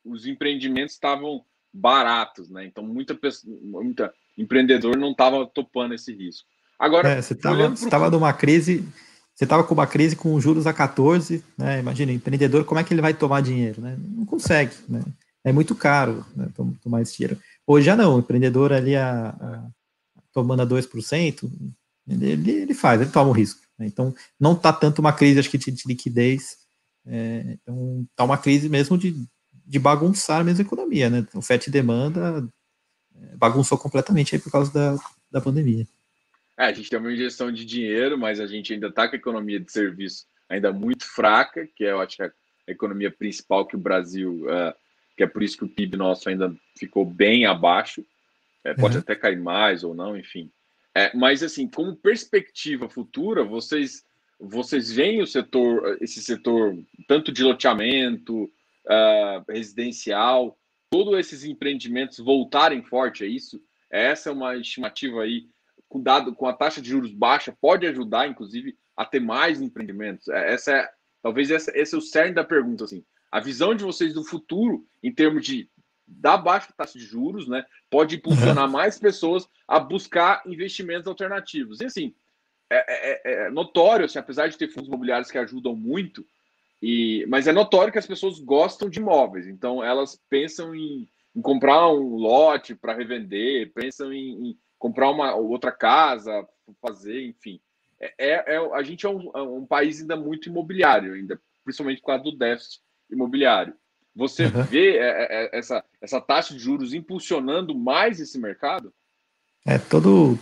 os empreendimentos estavam baratos, né? Então muita pessoa, muita empreendedor não estava topando esse risco. Agora, é, você estava numa crise, você estava com uma crise com juros a 14, né? Imagina, empreendedor, como é que ele vai tomar dinheiro, né? Não consegue, né? É muito caro né, tomar esse dinheiro. Hoje já não, o empreendedor ali a, a, tomando a 2%, ele, ele faz, ele toma o risco. Né? Então, não está tanto uma crise, acho que, de, de liquidez, é, então, está uma crise mesmo de, de bagunçar mesmo a economia, né? Oferta e demanda é, bagunçou completamente aí por causa da, da pandemia. É, a gente tem uma injeção de dinheiro, mas a gente ainda está com a economia de serviço ainda muito fraca, que é, eu acho, a economia principal que o Brasil, uh, que é por isso que o PIB nosso ainda ficou bem abaixo, é, pode uhum. até cair mais ou não, enfim. É, mas, assim, como perspectiva futura, vocês vocês veem o setor, esse setor, tanto de loteamento, uh, residencial, todos esses empreendimentos voltarem forte a isso? Essa é uma estimativa aí, com, dado, com a taxa de juros baixa, pode ajudar, inclusive, a ter mais empreendimentos. É, essa é, talvez essa, esse é o cerne da pergunta, assim. a visão de vocês do futuro em termos de da baixa taxa de juros, né, pode impulsionar uhum. mais pessoas a buscar investimentos alternativos. E assim, é, é, é, notório, assim, apesar de ter fundos imobiliários que ajudam muito, e, mas é notório que as pessoas gostam de imóveis, então elas pensam em, em comprar um lote para revender, pensam em, em, comprar uma outra casa, fazer, enfim. É, é, é a gente é um, é um, país ainda muito imobiliário, ainda, principalmente por causa do déficit imobiliário. Você uhum. vê essa, essa taxa de juros impulsionando mais esse mercado? É, todo,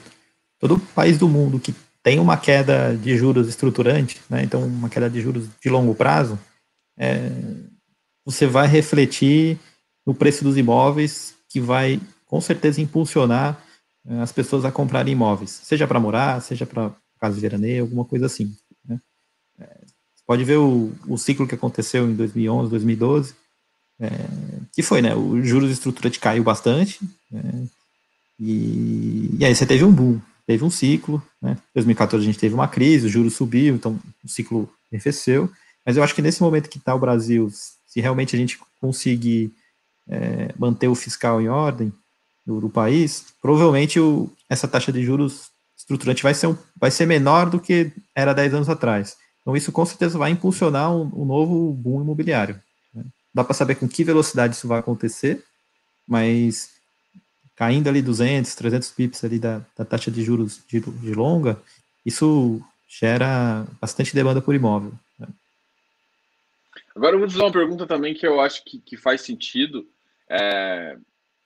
todo país do mundo que tem uma queda de juros estruturante, né, então uma queda de juros de longo prazo, é, você vai refletir no preço dos imóveis, que vai com certeza impulsionar é, as pessoas a comprarem imóveis, seja para morar, seja para casa de veraneio, alguma coisa assim. Né. É, você pode ver o, o ciclo que aconteceu em 2011, 2012, é, que foi, né, o juros estruturante caiu bastante, né, e, e aí você teve um boom, teve um ciclo, né? 2014 a gente teve uma crise, o juros subiu, então o ciclo arrefeceu. Mas eu acho que nesse momento que está o Brasil, se realmente a gente conseguir é, manter o fiscal em ordem do, do país, provavelmente o, essa taxa de juros estruturante vai ser, um, vai ser menor do que era 10 anos atrás. Então isso com certeza vai impulsionar um, um novo boom imobiliário. Né? Dá para saber com que velocidade isso vai acontecer, mas caindo ali 200, 300 pips ali da, da taxa de juros de, de, longa, isso gera bastante demanda por imóvel. Né? Agora eu vou te fazer uma pergunta também que eu acho que, que faz sentido. É,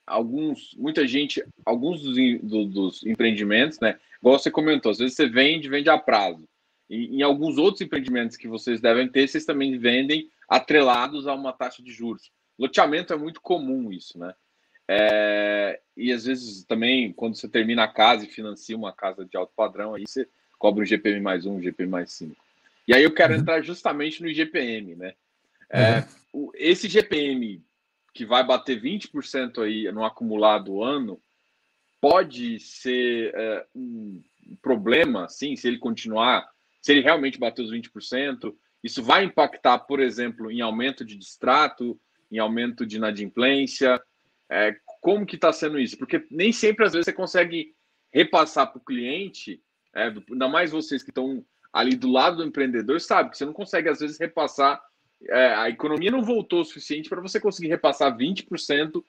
alguns, muita gente, alguns dos, do, dos empreendimentos, né? Igual você comentou, às vezes você vende, vende a prazo. E em alguns outros empreendimentos que vocês devem ter, vocês também vendem atrelados a uma taxa de juros. Loteamento é muito comum isso, né? É, e às vezes também, quando você termina a casa e financia uma casa de alto padrão, aí você cobra um GPM mais um, um GPM mais cinco. E aí eu quero uhum. entrar justamente no IGPM, né? É, uhum. esse GPM que vai bater 20% aí no acumulado ano, pode ser é, um problema, sim, se ele continuar, se ele realmente bater os 20%, isso vai impactar, por exemplo, em aumento de distrato, em aumento de inadimplência, é, como que está sendo isso? Porque nem sempre, às vezes, você consegue repassar para o cliente, é, ainda mais vocês que estão ali do lado do empreendedor, sabe que você não consegue, às vezes, repassar. É, a economia não voltou o suficiente para você conseguir repassar 20%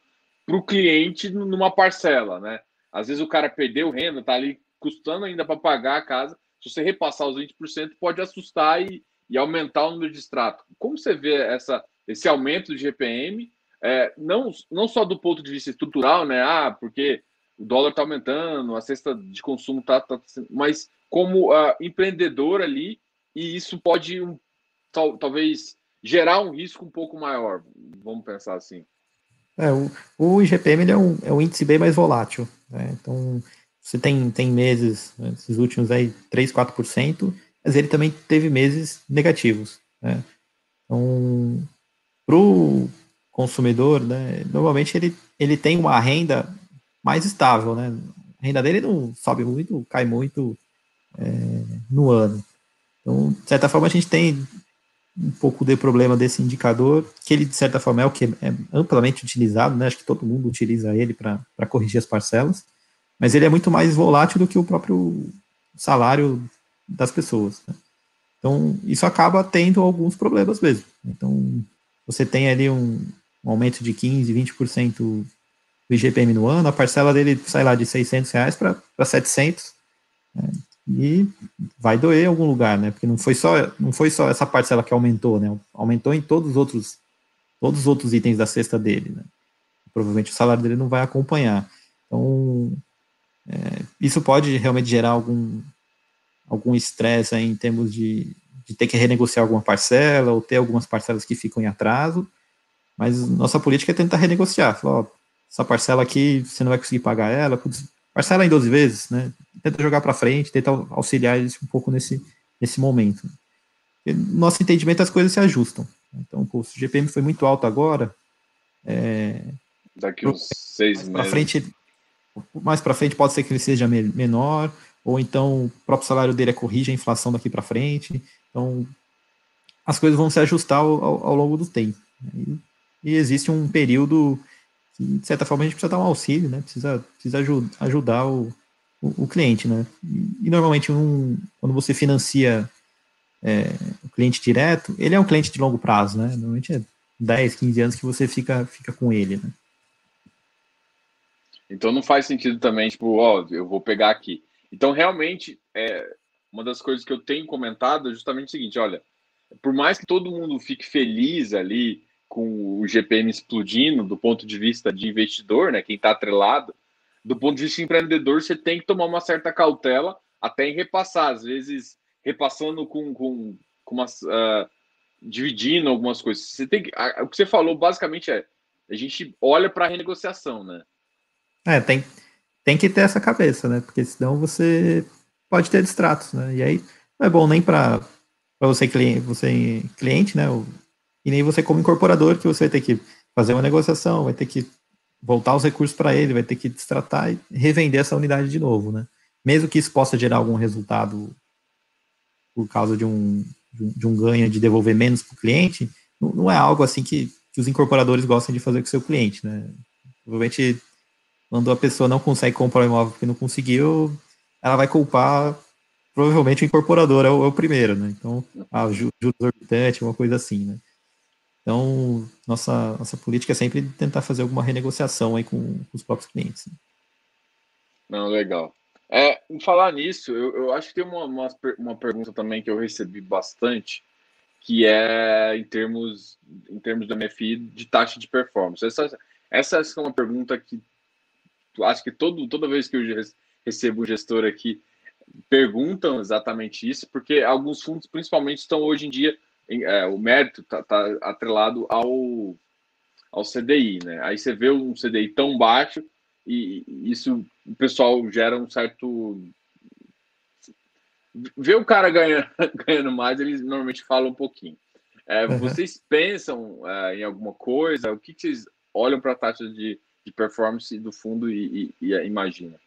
para o cliente numa parcela, né? Às vezes o cara perdeu renda, está ali custando ainda para pagar a casa. Se você repassar os 20%, pode assustar e, e aumentar o número de extrato. Como você vê essa, esse aumento de GPM é, não, não só do ponto de vista estrutural, né? Ah, porque o dólar está aumentando, a cesta de consumo está. Tá, mas como uh, empreendedor ali, e isso pode um, tal, talvez gerar um risco um pouco maior, vamos pensar assim. É, o, o IGPM é, um, é um índice bem mais volátil. Né? Então, você tem, tem meses, né, esses últimos aí, 3, 4%, mas ele também teve meses negativos. Né? Então, para consumidor, né, normalmente ele, ele tem uma renda mais estável, né? A renda dele não sobe muito, cai muito é, no ano. Então, de certa forma, a gente tem um pouco de problema desse indicador, que ele, de certa forma, é o que é amplamente utilizado, né? Acho que todo mundo utiliza ele para corrigir as parcelas, mas ele é muito mais volátil do que o próprio salário das pessoas. Né? Então, isso acaba tendo alguns problemas mesmo. Então, você tem ali um, um aumento de 15%, 20% do IGPM no ano, a parcela dele sai lá de 600 reais para 700, né? e vai doer em algum lugar, né? Porque não foi só não foi só essa parcela que aumentou, né? Aumentou em todos os outros todos os outros itens da cesta dele, né? Provavelmente o salário dele não vai acompanhar. Então é, isso pode realmente gerar algum algum estresse em termos de, de ter que renegociar alguma parcela ou ter algumas parcelas que ficam em atraso mas nossa política é tentar renegociar. Falar, ó, essa parcela aqui, você não vai conseguir pagar ela, putz, parcela em 12 vezes, né? Tenta jogar para frente, tenta auxiliar eles um pouco nesse, nesse momento. E, no nosso entendimento, as coisas se ajustam. Então, pô, se o GPM foi muito alto agora, é, daqui uns seis mais meses. Frente, mais para frente pode ser que ele seja menor, ou então o próprio salário dele é corrige a inflação daqui para frente. Então, as coisas vão se ajustar ao, ao, ao longo do tempo. E, e existe um período que, de certa forma, a gente precisa dar um auxílio, né? Precisa, precisa ajudar o, o, o cliente, né? E, e normalmente, um, quando você financia é, o cliente direto, ele é um cliente de longo prazo, né? Normalmente é 10, 15 anos que você fica, fica com ele, né? Então não faz sentido também, tipo, ó, eu vou pegar aqui. Então, realmente, é, uma das coisas que eu tenho comentado é justamente o seguinte: olha, por mais que todo mundo fique feliz ali com o GPM explodindo do ponto de vista de investidor, né, quem está atrelado, do ponto de vista empreendedor, você tem que tomar uma certa cautela até em repassar, às vezes repassando com, com, com umas, uh, dividindo algumas coisas. Você tem que, o que você falou basicamente é a gente olha para a renegociação, né? É, tem, tem que ter essa cabeça, né? Porque senão você pode ter distratos, né? E aí não é bom nem para você, cliente, você cliente, né? E nem você como incorporador, que você vai ter que fazer uma negociação, vai ter que voltar os recursos para ele, vai ter que destratar e revender essa unidade de novo, né? Mesmo que isso possa gerar algum resultado por causa de um, de um, ganho de devolver menos para o cliente, não, não, é algo assim que, que os incorporadores gostam de fazer com o seu cliente, né? Provavelmente, quando a pessoa não consegue comprar o imóvel porque não conseguiu, ela vai culpar provavelmente o incorporador é o, é o primeiro, né? Então, a juros exorbitantes, uma coisa assim, né? Então, nossa, nossa política é sempre tentar fazer alguma renegociação aí com, com os próprios clientes. Né? Não, legal. É, falar nisso, eu, eu acho que tem uma, uma, uma, pergunta também que eu recebi bastante, que é em termos, em termos do MFI de taxa de performance. Essa, essa é uma pergunta que acho que todo, toda vez que eu recebo um gestor aqui, perguntam exatamente isso, porque alguns fundos, principalmente, estão hoje em dia, é, o mérito está tá atrelado ao, ao CDI, né? Aí você vê um CDI tão baixo e isso o pessoal gera um certo ver o cara ganhando, ganhando mais, eles normalmente falam um pouquinho. É, uhum. Vocês pensam é, em alguma coisa? O que, que vocês olham para a taxa de, de, performance do fundo e, e, e imaginam?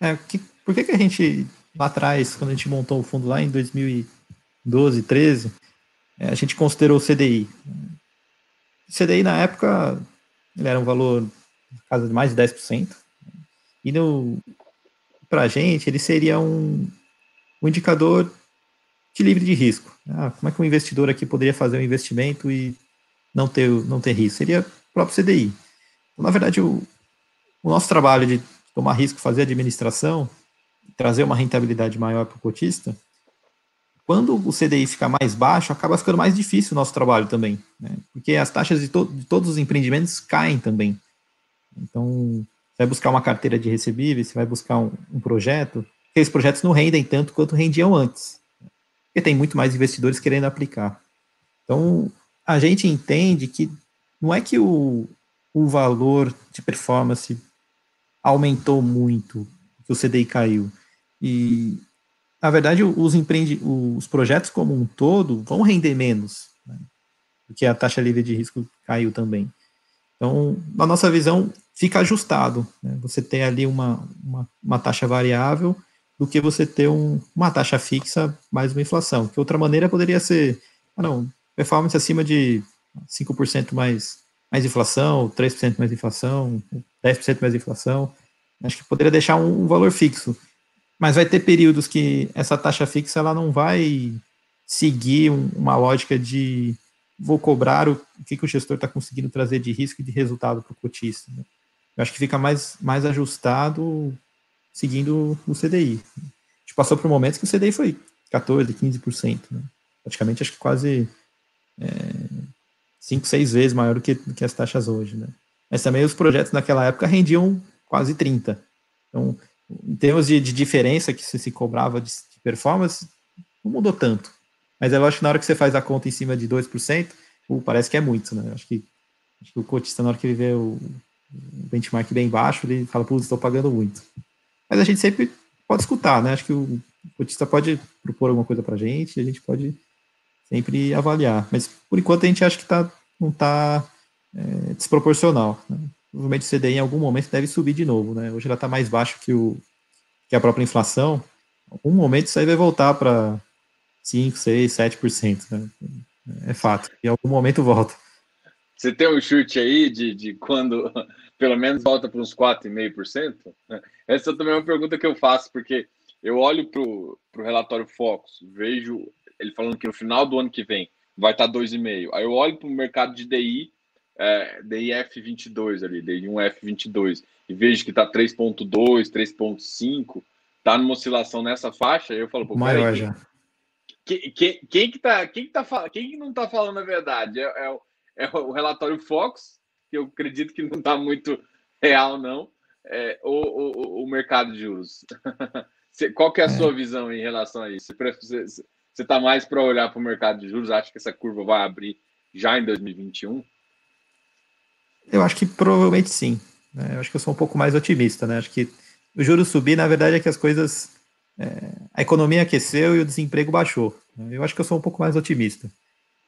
É, que, por que, que a gente, lá atrás, quando a gente montou o fundo lá em 2012, 13, é, a gente considerou o CDI? O CDI, na época, ele era um valor casa de mais de 10%. E para a gente, ele seria um, um indicador de livre de risco. Ah, como é que um investidor aqui poderia fazer um investimento e não ter, não ter risco? Seria o próprio CDI. Então, na verdade, o, o nosso trabalho de tomar risco, fazer administração, trazer uma rentabilidade maior para o cotista, quando o CDI fica mais baixo, acaba ficando mais difícil o nosso trabalho também, né? porque as taxas de, to de todos os empreendimentos caem também. Então, você vai buscar uma carteira de recebíveis, você vai buscar um, um projeto, esses projetos não rendem tanto quanto rendiam antes, porque tem muito mais investidores querendo aplicar. Então, a gente entende que não é que o, o valor de performance aumentou muito, que o CDI caiu. E, na verdade, os, empreende, os projetos como um todo vão render menos, né, porque a taxa livre de risco caiu também. Então, na nossa visão, fica ajustado. Né? Você tem ali uma, uma, uma, taxa variável do que você ter um, uma taxa fixa mais uma inflação. Que outra maneira poderia ser, ah, não, performance acima de 5% mais, mais inflação, 3% mais inflação, 10% mais inflação. Acho que poderia deixar um, um valor fixo. Mas vai ter períodos que essa taxa fixa ela não vai seguir um, uma lógica de vou cobrar o, o que, que o gestor está conseguindo trazer de risco e de resultado para o cotista. Né? Eu acho que fica mais, mais ajustado seguindo o CDI. A gente passou por momentos que o CDI foi 14%, 15%. Né? Praticamente acho que quase é, 5, 6 vezes maior do que, do que as taxas hoje. Né? Mas também os projetos naquela época rendiam quase 30%. Então, em termos de, de diferença que se, se cobrava de, de performance, não mudou tanto. Mas eu acho que na hora que você faz a conta em cima de 2%, uh, parece que é muito, né? Acho que, acho que o cotista, na hora que ele vê o, benchmark bem baixo, ele fala, putz, estou pagando muito. Mas a gente sempre pode escutar, né? Acho que o cotista pode propor alguma coisa para a gente, a gente pode sempre avaliar. Mas por enquanto a gente acha que tá, não está é, desproporcional. Né? Provavelmente o CDI em algum momento deve subir de novo, né? Hoje ela está mais baixo que, o, que a própria inflação. Em algum momento isso aí vai voltar para 5, 6, 7%. Né? É fato. Em algum momento volta. Você tem um chute aí de, de quando pelo menos volta para uns 4,5%? Essa também é uma pergunta que eu faço, porque eu olho para o relatório Focus, vejo ele falando que no final do ano que vem vai estar 2,5%. Aí eu olho para o mercado de DI, é, DIF22 ali, DI1F22, e vejo que está 3,2%, 3,5%, está numa oscilação nessa faixa, aí eu falo, pô, maior aí, já. Quem, quem, quem, que tá, quem, que tá, quem que não está falando a verdade? É, é, é o relatório Fox, que eu acredito que não está muito real, não, é, ou, o mercado de juros. Qual que é a sua é. visão em relação a isso? Você está mais para olhar para o mercado de juros? Acha que essa curva vai abrir já em 2021? Eu acho que provavelmente sim. Né? Eu acho que eu sou um pouco mais otimista. Né? Acho que o juros subir, na verdade, é que as coisas. É, a economia aqueceu e o desemprego baixou. Né? Eu acho que eu sou um pouco mais otimista.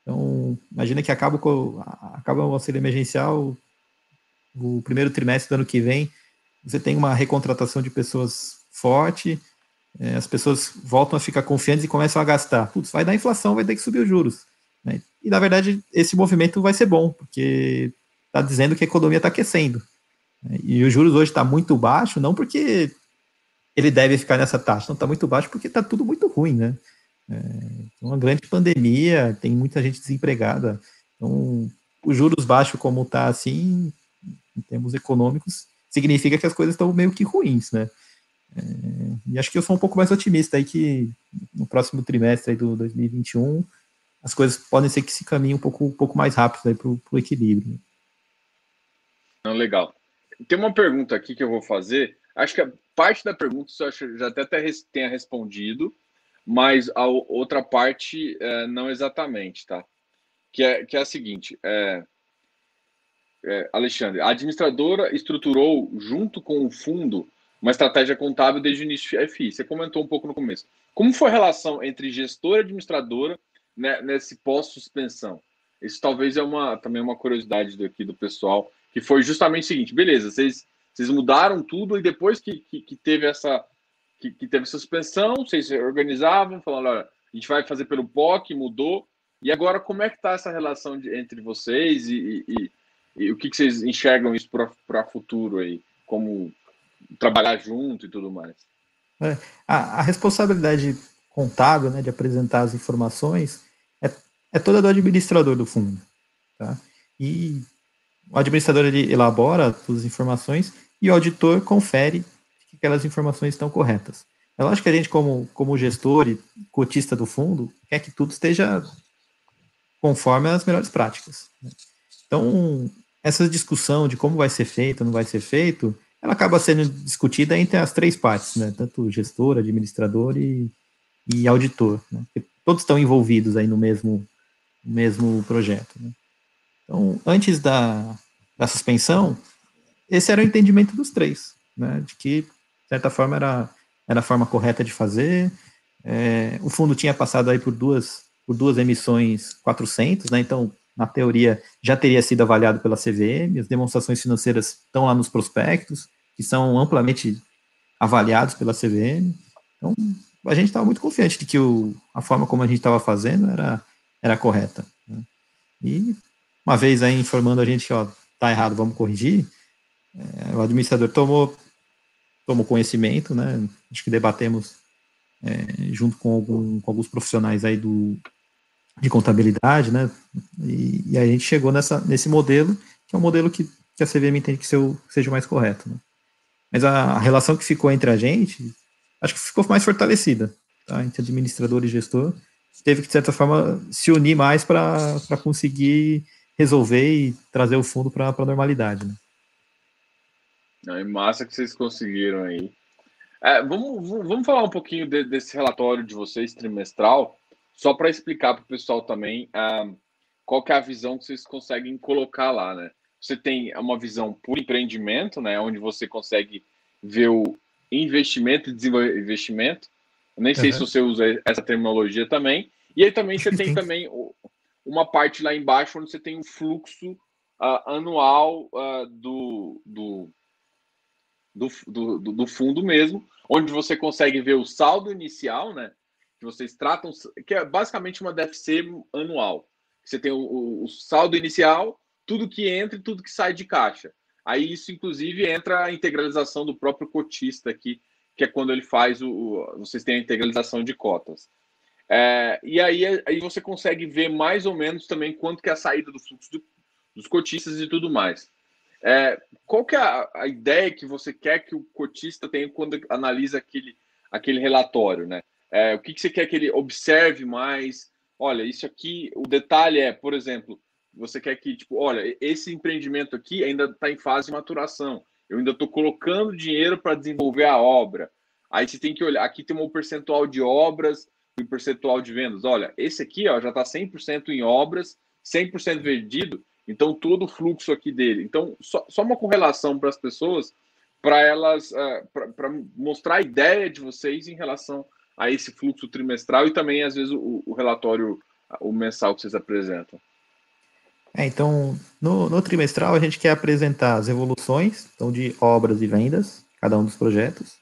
Então, imagina que acaba, com, acaba o auxílio emergencial, o primeiro trimestre do ano que vem, você tem uma recontratação de pessoas forte, é, as pessoas voltam a ficar confiantes e começam a gastar. Putz, vai dar inflação, vai ter que subir os juros. Né? E, na verdade, esse movimento vai ser bom, porque está dizendo que a economia está aquecendo. E os juros hoje está muito baixo, não porque ele deve ficar nessa taxa, não está muito baixo porque está tudo muito ruim, né? É, uma grande pandemia, tem muita gente desempregada. Então, os juros baixos, como está assim, em termos econômicos, significa que as coisas estão meio que ruins, né? É, e acho que eu sou um pouco mais otimista aí que no próximo trimestre aí do 2021 as coisas podem ser que se caminhem um pouco, um pouco mais rápido aí para o equilíbrio. Legal. Tem uma pergunta aqui que eu vou fazer. Acho que a parte da pergunta eu já até, tenha respondido, mas a outra parte é, não exatamente, tá? Que é, que é a seguinte: é, é, Alexandre, a administradora estruturou, junto com o fundo, uma estratégia contábil desde o início da FI. Você comentou um pouco no começo. Como foi a relação entre gestora e administradora né, nesse pós-suspensão? Isso talvez é uma, também uma curiosidade daqui do pessoal, que foi justamente o seguinte: beleza, vocês, vocês mudaram tudo e depois que, que, que teve essa que, que teve suspensão, vocês organizavam, falando, olha, a gente vai fazer pelo POC, mudou. E agora, como é que está essa relação de, entre vocês e, e, e, o que, que vocês enxergam isso para o futuro aí? Como trabalhar junto e tudo mais? É, a, a, responsabilidade contábil, né, de apresentar as informações, é, é toda do administrador do fundo. Tá? E o administrador ele elabora as informações e o auditor confere que aquelas informações estão corretas. É lógico que a gente, como, como gestor e cotista do fundo, quer que tudo esteja conforme as melhores práticas. Né? Então, essa discussão de como vai ser feito, não vai ser feito, ela acaba sendo discutida entre as três partes, né? tanto gestor, administrador e, e auditor. Né? todos estão envolvidos aí no mesmo, mesmo projeto. Né? Então, antes da, da suspensão, esse era o entendimento dos três, né? de que de certa forma era, era a forma correta de fazer. É, o fundo tinha passado aí por duas, por duas emissões 400, né? Então, na teoria, já teria sido avaliado pela CVM, as demonstrações financeiras estão lá nos prospectos, que são amplamente avaliados pela CVM. Então, a gente estava muito confiante de que o, a forma como a gente estava fazendo era, era correta. Né? E, uma vez aí informando a gente que, ó, tá errado, vamos corrigir, é, o administrador tomou tomou conhecimento, né? Acho que debatemos é, junto com, algum, com, alguns profissionais aí do, de contabilidade, né? E, e a gente chegou nessa, nesse modelo, que é um modelo que, que a CVM entende que seu, seja o mais correto, né? Mas a, a, relação que ficou entre a gente, acho que ficou mais fortalecida, tá? Entre administrador e gestor. Teve que, de certa forma, se unir mais para conseguir resolver e trazer o fundo para a normalidade, né? É massa que vocês conseguiram aí. É, vamos, vamos falar um pouquinho de, desse relatório de vocês trimestral, só para explicar para o pessoal também uh, qual que é a visão que vocês conseguem colocar lá, né? Você tem uma visão por empreendimento, né? Onde você consegue ver o investimento e desinvestimento. Eu nem uhum. sei se você usa essa terminologia também. E aí também você tem também uma parte lá embaixo onde você tem um fluxo uh, anual uh, do, do do, do, do fundo mesmo, onde você consegue ver o saldo inicial, né? Que vocês tratam, que é basicamente uma DFC anual. Você tem o, o saldo inicial, tudo que entra e tudo que sai de caixa. Aí isso, inclusive, entra a integralização do próprio cotista aqui, que é quando ele faz o. o vocês têm a integralização de cotas. É, e aí, aí você consegue ver mais ou menos também quanto que é a saída do fluxo do, dos cotistas e tudo mais. É, qual que é a, a, ideia que você quer que o cotista tenha quando analisa aquele, aquele relatório, né? É, o que, que você quer que ele observe mais? Olha, isso aqui, o detalhe é, por exemplo, você quer que, tipo, olha, esse empreendimento aqui ainda está em fase de maturação. Eu ainda estou colocando dinheiro para desenvolver a obra. Aí você tem que olhar, aqui tem um percentual de obras e percentual de vendas. Olha, esse aqui ó, já está 100% em obras, 100% vendido, então todo o fluxo aqui dele. Então, só, só uma correlação para as pessoas, para elas, é, para mostrar a ideia de vocês em relação a esse fluxo trimestral e também, às vezes, o, o relatório, o mensal que vocês apresentam. É, então, no, no, trimestral, a gente quer apresentar as evoluções então, de obras e vendas, cada um dos projetos.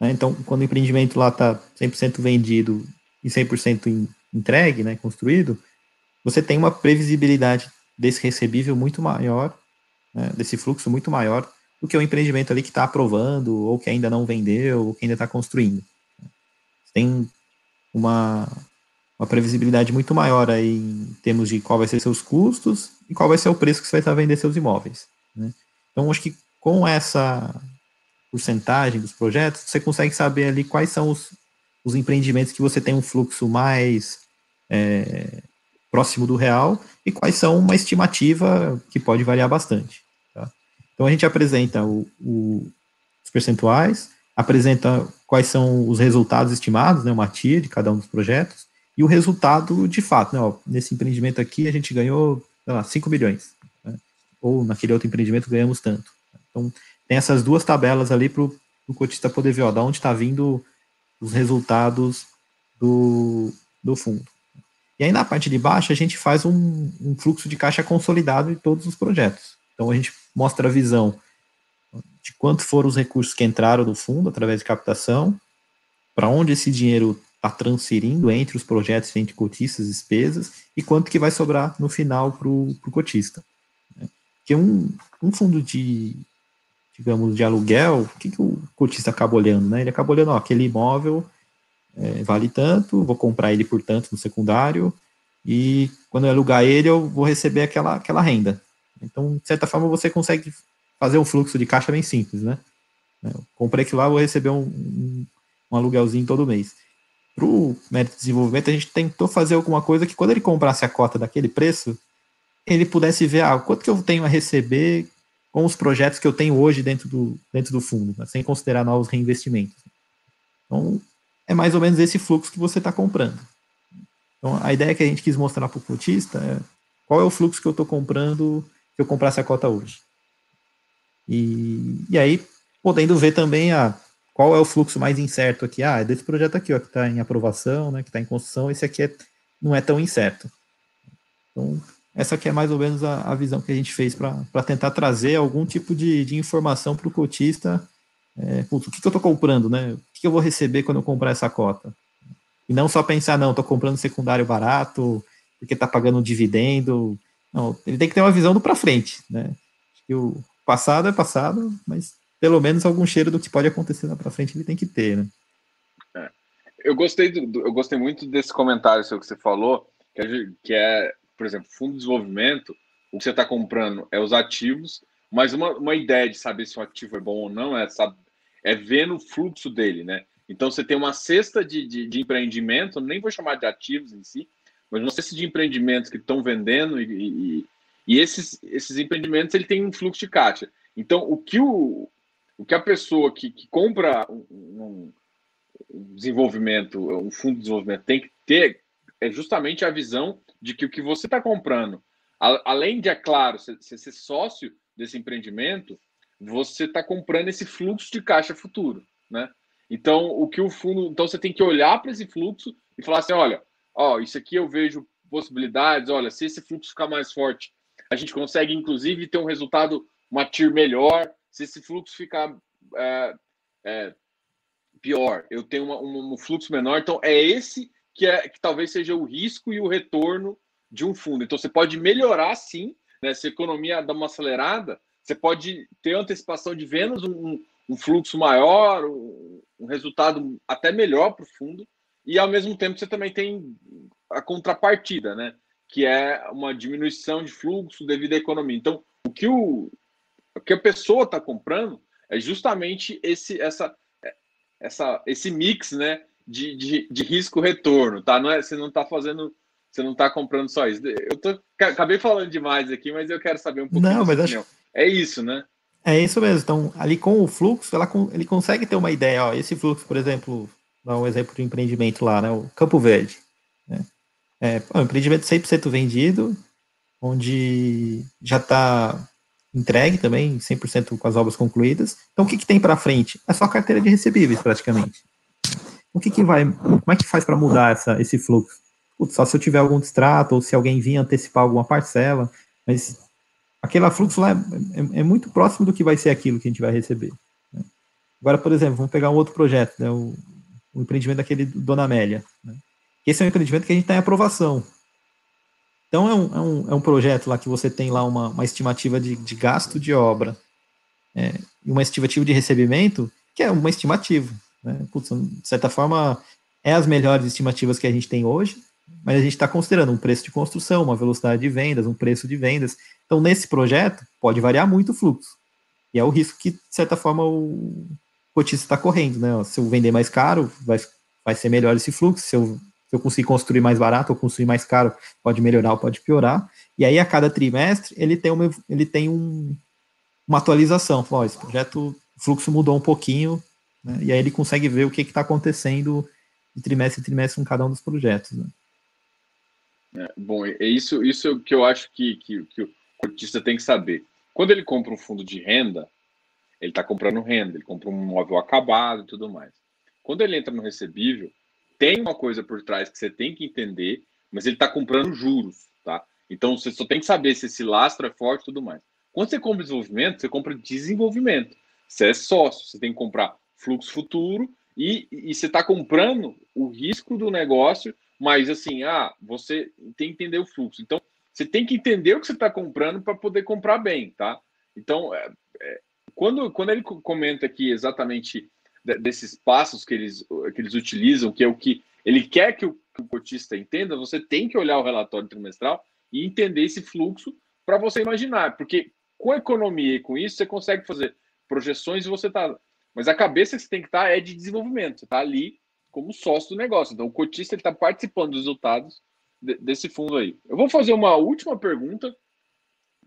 Né? Então, quando o empreendimento lá está 100% vendido e 100% entregue, né, construído, você tem uma previsibilidade desse recebível muito maior, né, desse fluxo muito maior do que o empreendimento ali que está aprovando, ou que ainda não vendeu, ou que ainda está construindo tem uma, uma previsibilidade muito maior aí em termos de qual vai ser seus custos e qual vai ser o preço que você vai estar vendendo seus imóveis. Né? Então, acho que com essa porcentagem dos projetos, você consegue saber ali quais são os, os empreendimentos que você tem um fluxo mais é, próximo do real e quais são uma estimativa que pode variar bastante. Tá? Então, a gente apresenta o, o, os percentuais, apresenta quais são os resultados estimados, né, uma TIA de cada um dos projetos, e o resultado de fato, né, ó, nesse empreendimento aqui a gente ganhou, sei lá, 5 milhões, né, ou naquele outro empreendimento ganhamos tanto. Então, tem essas duas tabelas ali para o cotista poder ver, ó, da onde está vindo os resultados do, do fundo. E aí na parte de baixo a gente faz um, um fluxo de caixa consolidado de todos os projetos. Então a gente mostra a visão de quanto foram os recursos que entraram no fundo através de captação, para onde esse dinheiro está transferindo entre os projetos, entre cotistas e despesas, e quanto que vai sobrar no final para o cotista. Né? Porque um, um fundo de, digamos, de aluguel, o que, que o cotista acaba olhando? Né? Ele acaba olhando, ó, aquele imóvel é, vale tanto, vou comprar ele por tanto no secundário, e quando eu alugar ele, eu vou receber aquela, aquela renda. Então, de certa forma, você consegue fazer um fluxo de caixa bem simples, né? Eu comprei aquilo lá, vou receber um, um, um aluguelzinho todo mês. Para o mérito de desenvolvimento, a gente tentou fazer alguma coisa que quando ele comprasse a cota daquele preço, ele pudesse ver ah, quanto que eu tenho a receber com os projetos que eu tenho hoje dentro do, dentro do fundo, né? sem considerar novos reinvestimentos. Então, é mais ou menos esse fluxo que você está comprando. Então, a ideia que a gente quis mostrar para o cotista é qual é o fluxo que eu estou comprando se eu comprasse a cota hoje. E, e aí, podendo ver também a, qual é o fluxo mais incerto aqui. Ah, é desse projeto aqui, ó, que está em aprovação, né, que está em construção, esse aqui é, não é tão incerto. Então, essa aqui é mais ou menos a, a visão que a gente fez para tentar trazer algum tipo de, de informação para o cotista. É, putz, o que, que eu estou comprando, né? O que, que eu vou receber quando eu comprar essa cota? E não só pensar, não, estou comprando secundário barato, porque está pagando um dividendo. Não, ele tem que ter uma visão do para frente, né? Acho que o, passado é passado, mas pelo menos algum cheiro do que pode acontecer lá para frente ele tem que ter, né? É. Eu gostei do, eu gostei muito desse comentário seu que você falou, que é, que é por exemplo, fundo de desenvolvimento, o que você está comprando é os ativos, mas uma, uma ideia de saber se o ativo é bom ou não é, sabe, é ver no fluxo dele, né? Então você tem uma cesta de, de, de empreendimento, nem vou chamar de ativos em si, mas uma cesta de empreendimentos que estão vendendo e, e, e esses, esses empreendimentos ele tem um fluxo de caixa. Então, o que, o, o que a pessoa que, que compra um, um desenvolvimento, um fundo de desenvolvimento tem que ter é justamente a visão de que o que você está comprando, a, além de, é claro, ser, ser sócio desse empreendimento, você está comprando esse fluxo de caixa futuro, né? Então, o que o fundo, então você tem que olhar para esse fluxo e falar assim, olha, ó, isso aqui eu vejo possibilidades, olha, se esse fluxo ficar mais forte, a gente consegue, inclusive, ter um resultado, uma TIR melhor. Se esse fluxo ficar é, é, pior, eu tenho uma, um, um, fluxo menor. Então, é esse que, é, que talvez seja o risco e o retorno de um fundo. Então, você pode melhorar, sim, né? se a economia dá uma acelerada, você pode ter antecipação de vendas, um, um fluxo maior, um, um resultado até melhor para o fundo, e ao mesmo tempo você também tem a contrapartida, né? Que é uma diminuição de fluxo devido à economia. Então, o que, o, o que a pessoa está comprando é justamente esse, essa, essa, esse mix, né? De, de, de risco-retorno, tá? Não é, você não está fazendo você não está comprando só isso. Eu tô, acabei falando demais aqui, mas eu quero saber um pouco. Não, mas acho... É isso, né? É isso mesmo. Então, ali com o fluxo, ela, ele consegue ter uma ideia. Ó, esse fluxo, por exemplo, dá um exemplo de empreendimento lá, né? O Campo Verde. Né? É, um empreendimento 100% vendido, onde já está entregue também, 100% com as obras concluídas. Então, o que, que tem para frente? É só carteira de recebíveis, praticamente. O que, que vai, como é que faz para mudar essa, esse fluxo? Putz, só se eu tiver algum distrato, ou se alguém vir antecipar alguma parcela, mas aquele fluxo lá é, é, é, muito próximo do que vai ser aquilo que a gente vai receber. Né? Agora, por exemplo, vamos pegar um outro projeto, né, o, o empreendimento daquele Dona Amélia. Né? Esse é um empreendimento que a gente está em aprovação. Então, é um, é um, é um projeto lá que você tem lá uma, uma estimativa de, de gasto de obra é, e uma estimativa de recebimento, que é uma estimativa. Né? Putz, de certa forma, é as melhores estimativas que a gente tem hoje, mas a gente está considerando um preço de construção, uma velocidade de vendas, um preço de vendas. Então, nesse projeto, pode variar muito o fluxo. E é o risco que, de certa forma, o cotista está correndo, né? Se eu vender mais caro, vai, vai ser melhor esse fluxo. Se eu, se eu conseguir construir mais barato ou construir mais caro, pode melhorar ou pode piorar. E aí, a cada trimestre, ele tem, uma, ele tem um, uma atualização. Fala, esse projeto, o fluxo mudou um pouquinho, né? e aí ele consegue ver o que está acontecendo de trimestre em trimestre com cada um dos projetos. Né? É, bom, é isso, isso que eu acho que, que, que o cotista tem que saber. Quando ele compra um fundo de renda, ele está comprando renda, ele compra um imóvel acabado e tudo mais. Quando ele entra no recebível, tem uma coisa por trás que você tem que entender, mas ele está comprando juros, tá? Então você só tem que saber se esse lastro é forte e tudo mais. Quando você compra desenvolvimento, você compra desenvolvimento. Você é sócio, você tem que comprar fluxo futuro e, e você está comprando o risco do negócio mas assim, ah, você tem que entender o fluxo. Então, você tem que entender o que você está comprando para poder comprar bem, tá? Então, é, é, quando, quando ele comenta aqui exatamente desses passos que eles, que eles utilizam, que é o que ele quer que o, que o cotista entenda, você tem que olhar o relatório trimestral e entender esse fluxo para você imaginar, porque com economia e com isso você consegue fazer projeções e você tá. Mas a cabeça que você tem que estar tá é de desenvolvimento, você está ali como sócio do negócio. Então, o cotista está participando dos resultados de, desse fundo aí. Eu vou fazer uma última pergunta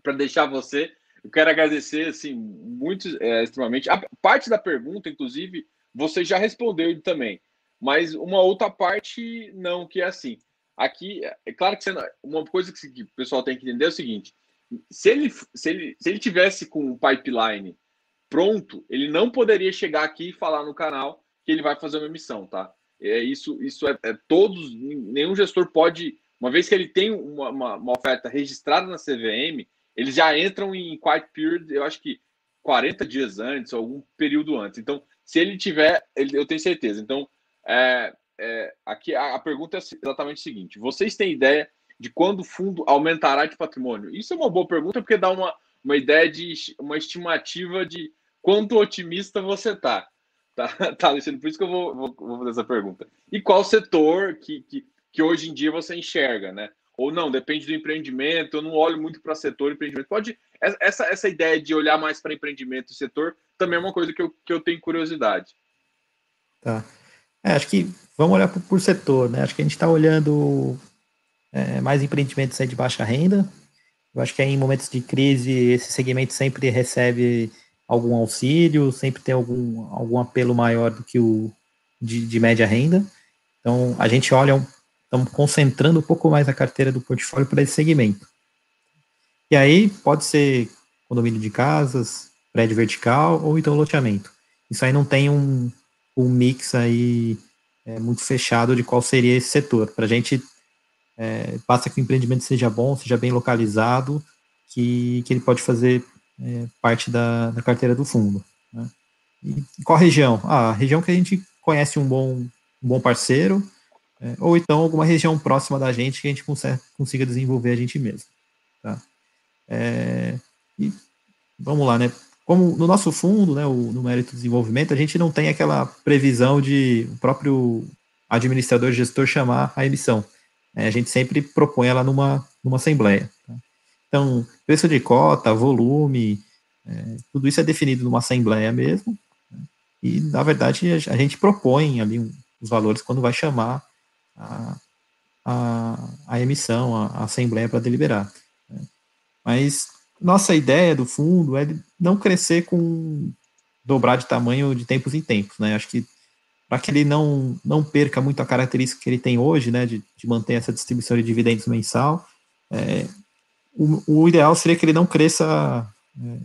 para deixar você. Eu quero agradecer, assim, muito, é, extremamente. A parte da pergunta, inclusive, você já respondeu também. Mas uma outra parte, não, que é assim. Aqui, é claro que você, uma coisa que, o pessoal tem que entender é o seguinte: se ele, se ele, se ele tivesse com um pipeline pronto, ele não poderia chegar aqui e falar no canal que ele vai fazer uma emissão, tá? É isso, isso é, é todos, nenhum gestor pode, uma vez que ele tem uma, uma, uma, oferta registrada na CVM, eles já entram em quiet period, eu acho que 40 dias antes, ou algum período antes. Então, se ele tiver, ele, eu tenho certeza. Então, é, é, aqui a, a, pergunta é exatamente o seguinte: vocês têm ideia de quando o fundo aumentará de patrimônio? Isso é uma boa pergunta porque dá uma, uma ideia de uma estimativa de quanto otimista você está. Tá, tá, Alexandre, por isso que eu vou, vou, vou, fazer essa pergunta. E qual setor que, que, que hoje em dia você enxerga, né? Ou não, depende do empreendimento, eu não olho muito para setor empreendimento. Pode. Essa, essa ideia de olhar mais para empreendimento e setor também é uma coisa que eu, que eu tenho curiosidade. Tá. É, acho que vamos olhar por, por, setor, né? Acho que a gente está olhando é, mais empreendimentos de baixa renda. Eu acho que em momentos de crise esse segmento sempre recebe algum auxílio, sempre tem algum, algum apelo maior do que o de, de média renda. Então, a gente olha, estamos concentrando um pouco mais a carteira do portfólio para esse segmento. E aí, pode ser condomínio de casas, prédio vertical ou então loteamento. Isso aí não tem um, um mix aí é, muito fechado de qual seria esse setor. Para a gente, é, basta que o empreendimento seja bom, seja bem localizado, que, que ele pode fazer é, parte da, da, carteira do fundo. Né? E qual região? Ah, a região que a gente conhece um bom, um bom parceiro, é, ou então alguma região próxima da gente que a gente consiga, consiga desenvolver a gente mesmo. Tá? É, e vamos lá, né? Como no nosso fundo, né, o, no mérito do desenvolvimento, a gente não tem aquela previsão de o próprio administrador gestor chamar a emissão. É, a gente sempre propõe ela numa, numa assembleia. Tá? Então, preço de cota, volume, é, tudo isso é definido numa assembleia mesmo. Né? E, na verdade, a, gente propõe ali um, os valores quando vai chamar a, a, a emissão, a, a assembleia para deliberar. Né? Mas nossa ideia do fundo é não crescer com dobrar de tamanho de tempos em tempos, né? Acho que para que ele não, não perca muito a característica que ele tem hoje, né, de, de manter essa distribuição de dividendos mensal, é, o, o, ideal seria que ele não cresça, é,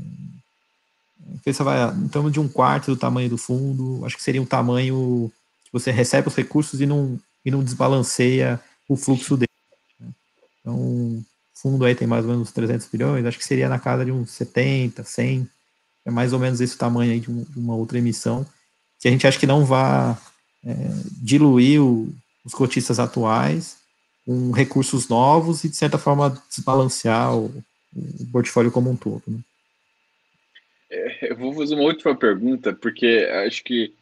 cresça vai, em torno de um quarto do tamanho do fundo, acho que seria um tamanho que você recebe os recursos e não, e não desbalanceia o fluxo dele. Né? Então, o fundo aí tem mais ou menos 300 bilhões, acho que seria na casa de uns 70, 100, é mais ou menos esse tamanho aí de, um, de uma outra emissão, que a gente acha que não vá é, diluir o, os cotistas atuais com recursos novos e, de certa forma, desbalancear o, o portfólio como um todo. Né? É, eu vou fazer uma última pergunta, porque acho que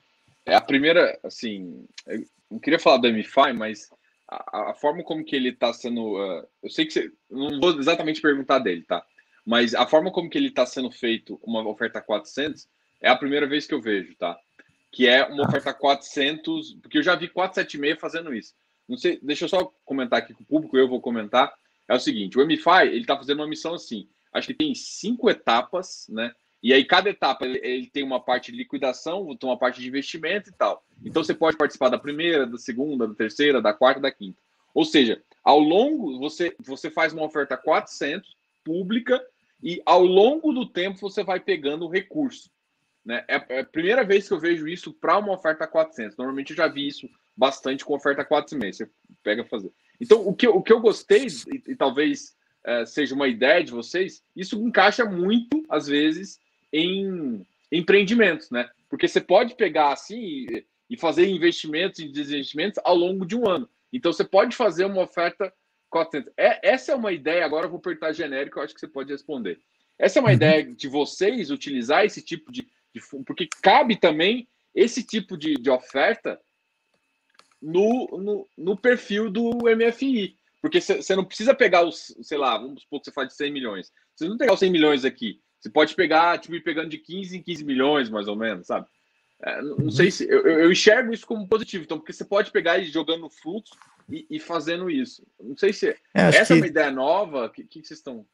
é a primeira, assim, eu não queria falar do MFI, mas a, a forma como que ele está sendo, uh, eu sei que você, não vou exatamente perguntar dele, tá? Mas a forma como que ele está sendo feito uma oferta 400 é a primeira vez que eu vejo, tá? que é uma oferta 400, porque eu já vi 476 fazendo isso. Não sei, deixa eu só comentar aqui com o público, eu vou comentar. É o seguinte, o MFI, ele está fazendo uma missão assim, acho que tem cinco etapas, né? E aí cada etapa ele, tem uma parte de liquidação, tem uma parte de investimento e tal. Então você pode participar da primeira, da segunda, da terceira, da quarta, da quinta. Ou seja, ao longo você você faz uma oferta 400 pública e ao longo do tempo você vai pegando o recurso. Né? É, é a primeira vez que eu vejo isso para uma oferta 400. Normalmente eu já vi isso bastante com oferta 4,5. Você pega fazer. Então, o que, o que eu gostei, e, e talvez é, seja uma ideia de vocês, isso encaixa muito, às vezes, em empreendimentos, né? Porque você pode pegar assim e, e fazer investimentos e desinvestimentos ao longo de um ano. Então, você pode fazer uma oferta 400. É, essa é uma ideia, agora eu vou apertar genérico, eu acho que você pode responder. Essa é uma uhum. ideia de vocês utilizar esse tipo de de, porque cabe também esse tipo de, de oferta no, no, no, perfil do MFI. Porque você não precisa pegar os, sei lá, vamos supor que você faz de 100 milhões. Você não pegar os 100 milhões aqui. Você pode pegar, tipo, ir pegando de 15 em 15 milhões, mais ou menos, sabe? É, não uhum. sei se. Eu, eu, enxergo isso como positivo. Então, porque você pode pegar e jogando no fluxo e, e fazendo isso. Não sei se. É, essa que... é uma ideia nova. O que, que vocês estão.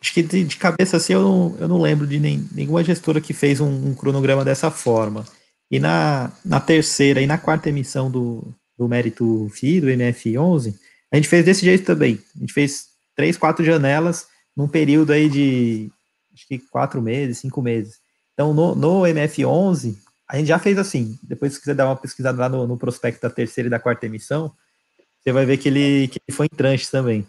Acho que de, de, cabeça assim eu não, eu não lembro de nem, nenhuma gestora que fez um, um, cronograma dessa forma. E na, na terceira e na quarta emissão do, do Mérito FI, do MF11, a gente fez desse jeito também. A gente fez três, quatro janelas num período aí de acho que quatro meses, cinco meses. Então no, no MF11, a gente já fez assim. Depois, se quiser dar uma pesquisada lá no, no prospecto da terceira e da quarta emissão, você vai ver que ele, que ele foi em tranches também.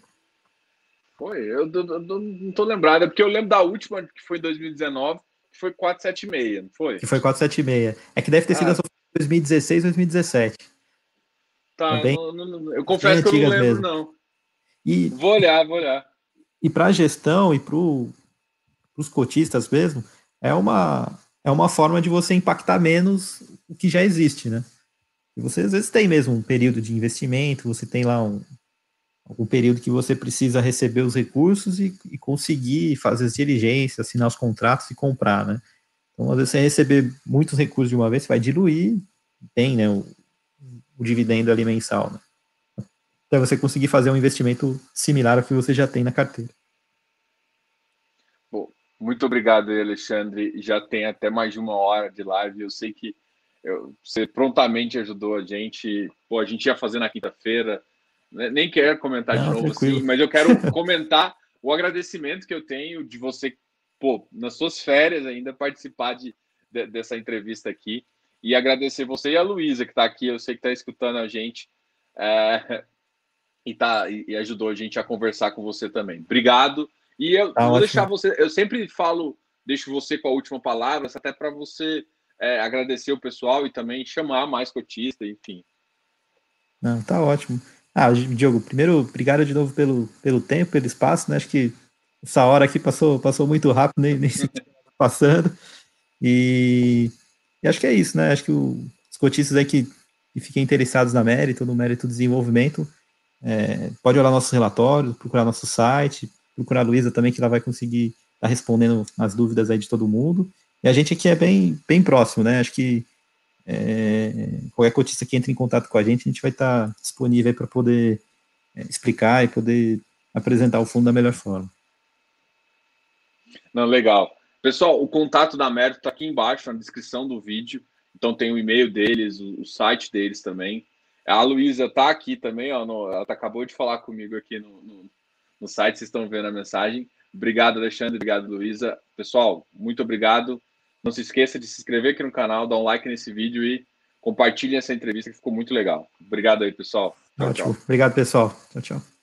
Foi, eu, eu, eu não tô lembrado, é porque eu lembro da última, que foi em 2019, que foi 476, não foi? Que foi 476. É que deve ter sido ah. a 2016, 2017. Tá, Também, não, não, eu confesso que eu não lembro, mesmo. não. E, vou olhar, vou olhar. E para a gestão e para os cotistas mesmo, é uma, é uma forma de você impactar menos o que já existe, né? E você às vezes tem mesmo um período de investimento, você tem lá um, algum período que você precisa receber os recursos e, e, conseguir fazer as diligências, assinar os contratos e comprar, né? Então, às vezes, você receber muitos recursos de uma vez, você vai diluir, tem, né, o, o dividendo ali mensal, né? Então, você conseguir fazer um investimento similar ao que você já tem na carteira. Bom, muito obrigado, Alexandre. Já tem até mais de uma hora de live. Eu sei que eu, você prontamente ajudou a gente. Pô, a gente ia fazer na quinta-feira, nem quero comentar Não, de novo assim, mas eu quero comentar o agradecimento que eu tenho de você, pô, nas suas férias ainda participar de, de dessa entrevista aqui e agradecer você e a Luísa que está aqui, eu sei que está escutando a gente é, e, tá, e, e, ajudou a gente a conversar com você também. Obrigado. E eu tá vou ótimo. deixar você, eu sempre falo, deixo você com a última palavra, até para você é, agradecer o pessoal e também chamar mais cotista, enfim. Não, tá ótimo. Ah, Diogo, primeiro, obrigado de novo pelo, pelo tempo, pelo espaço, né? Acho que essa hora aqui passou, passou muito rápido, nem, nem se passando. E, e, acho que é isso, né? Acho que o, os cotistas aí que, que fiquem interessados na mérito, no mérito do desenvolvimento, é, pode olhar nossos relatórios, procurar nosso site, procurar a Luísa também, que ela vai conseguir estar tá respondendo as dúvidas aí de todo mundo. E a gente aqui é bem, bem próximo, né? Acho que é, qualquer cotista que entre em contato com a gente, a gente vai estar disponível para poder é, explicar e poder apresentar o fundo da melhor forma. Não, legal. Pessoal, o contato da Mérito está aqui embaixo na descrição do vídeo. Então tem o e-mail deles, o, o site deles também. A Luísa está aqui também, ó, no, ela tá, acabou de falar comigo aqui no, no, no site, vocês estão vendo a mensagem. Obrigado, Alexandre, obrigado, Luísa. Pessoal, muito obrigado. Não se esqueça de se inscrever aqui no canal, dar um like nesse vídeo e compartilhem essa entrevista que ficou muito legal. Obrigado aí, pessoal. Tchau, Ótimo. Tchau. Obrigado, pessoal. Tchau, tchau.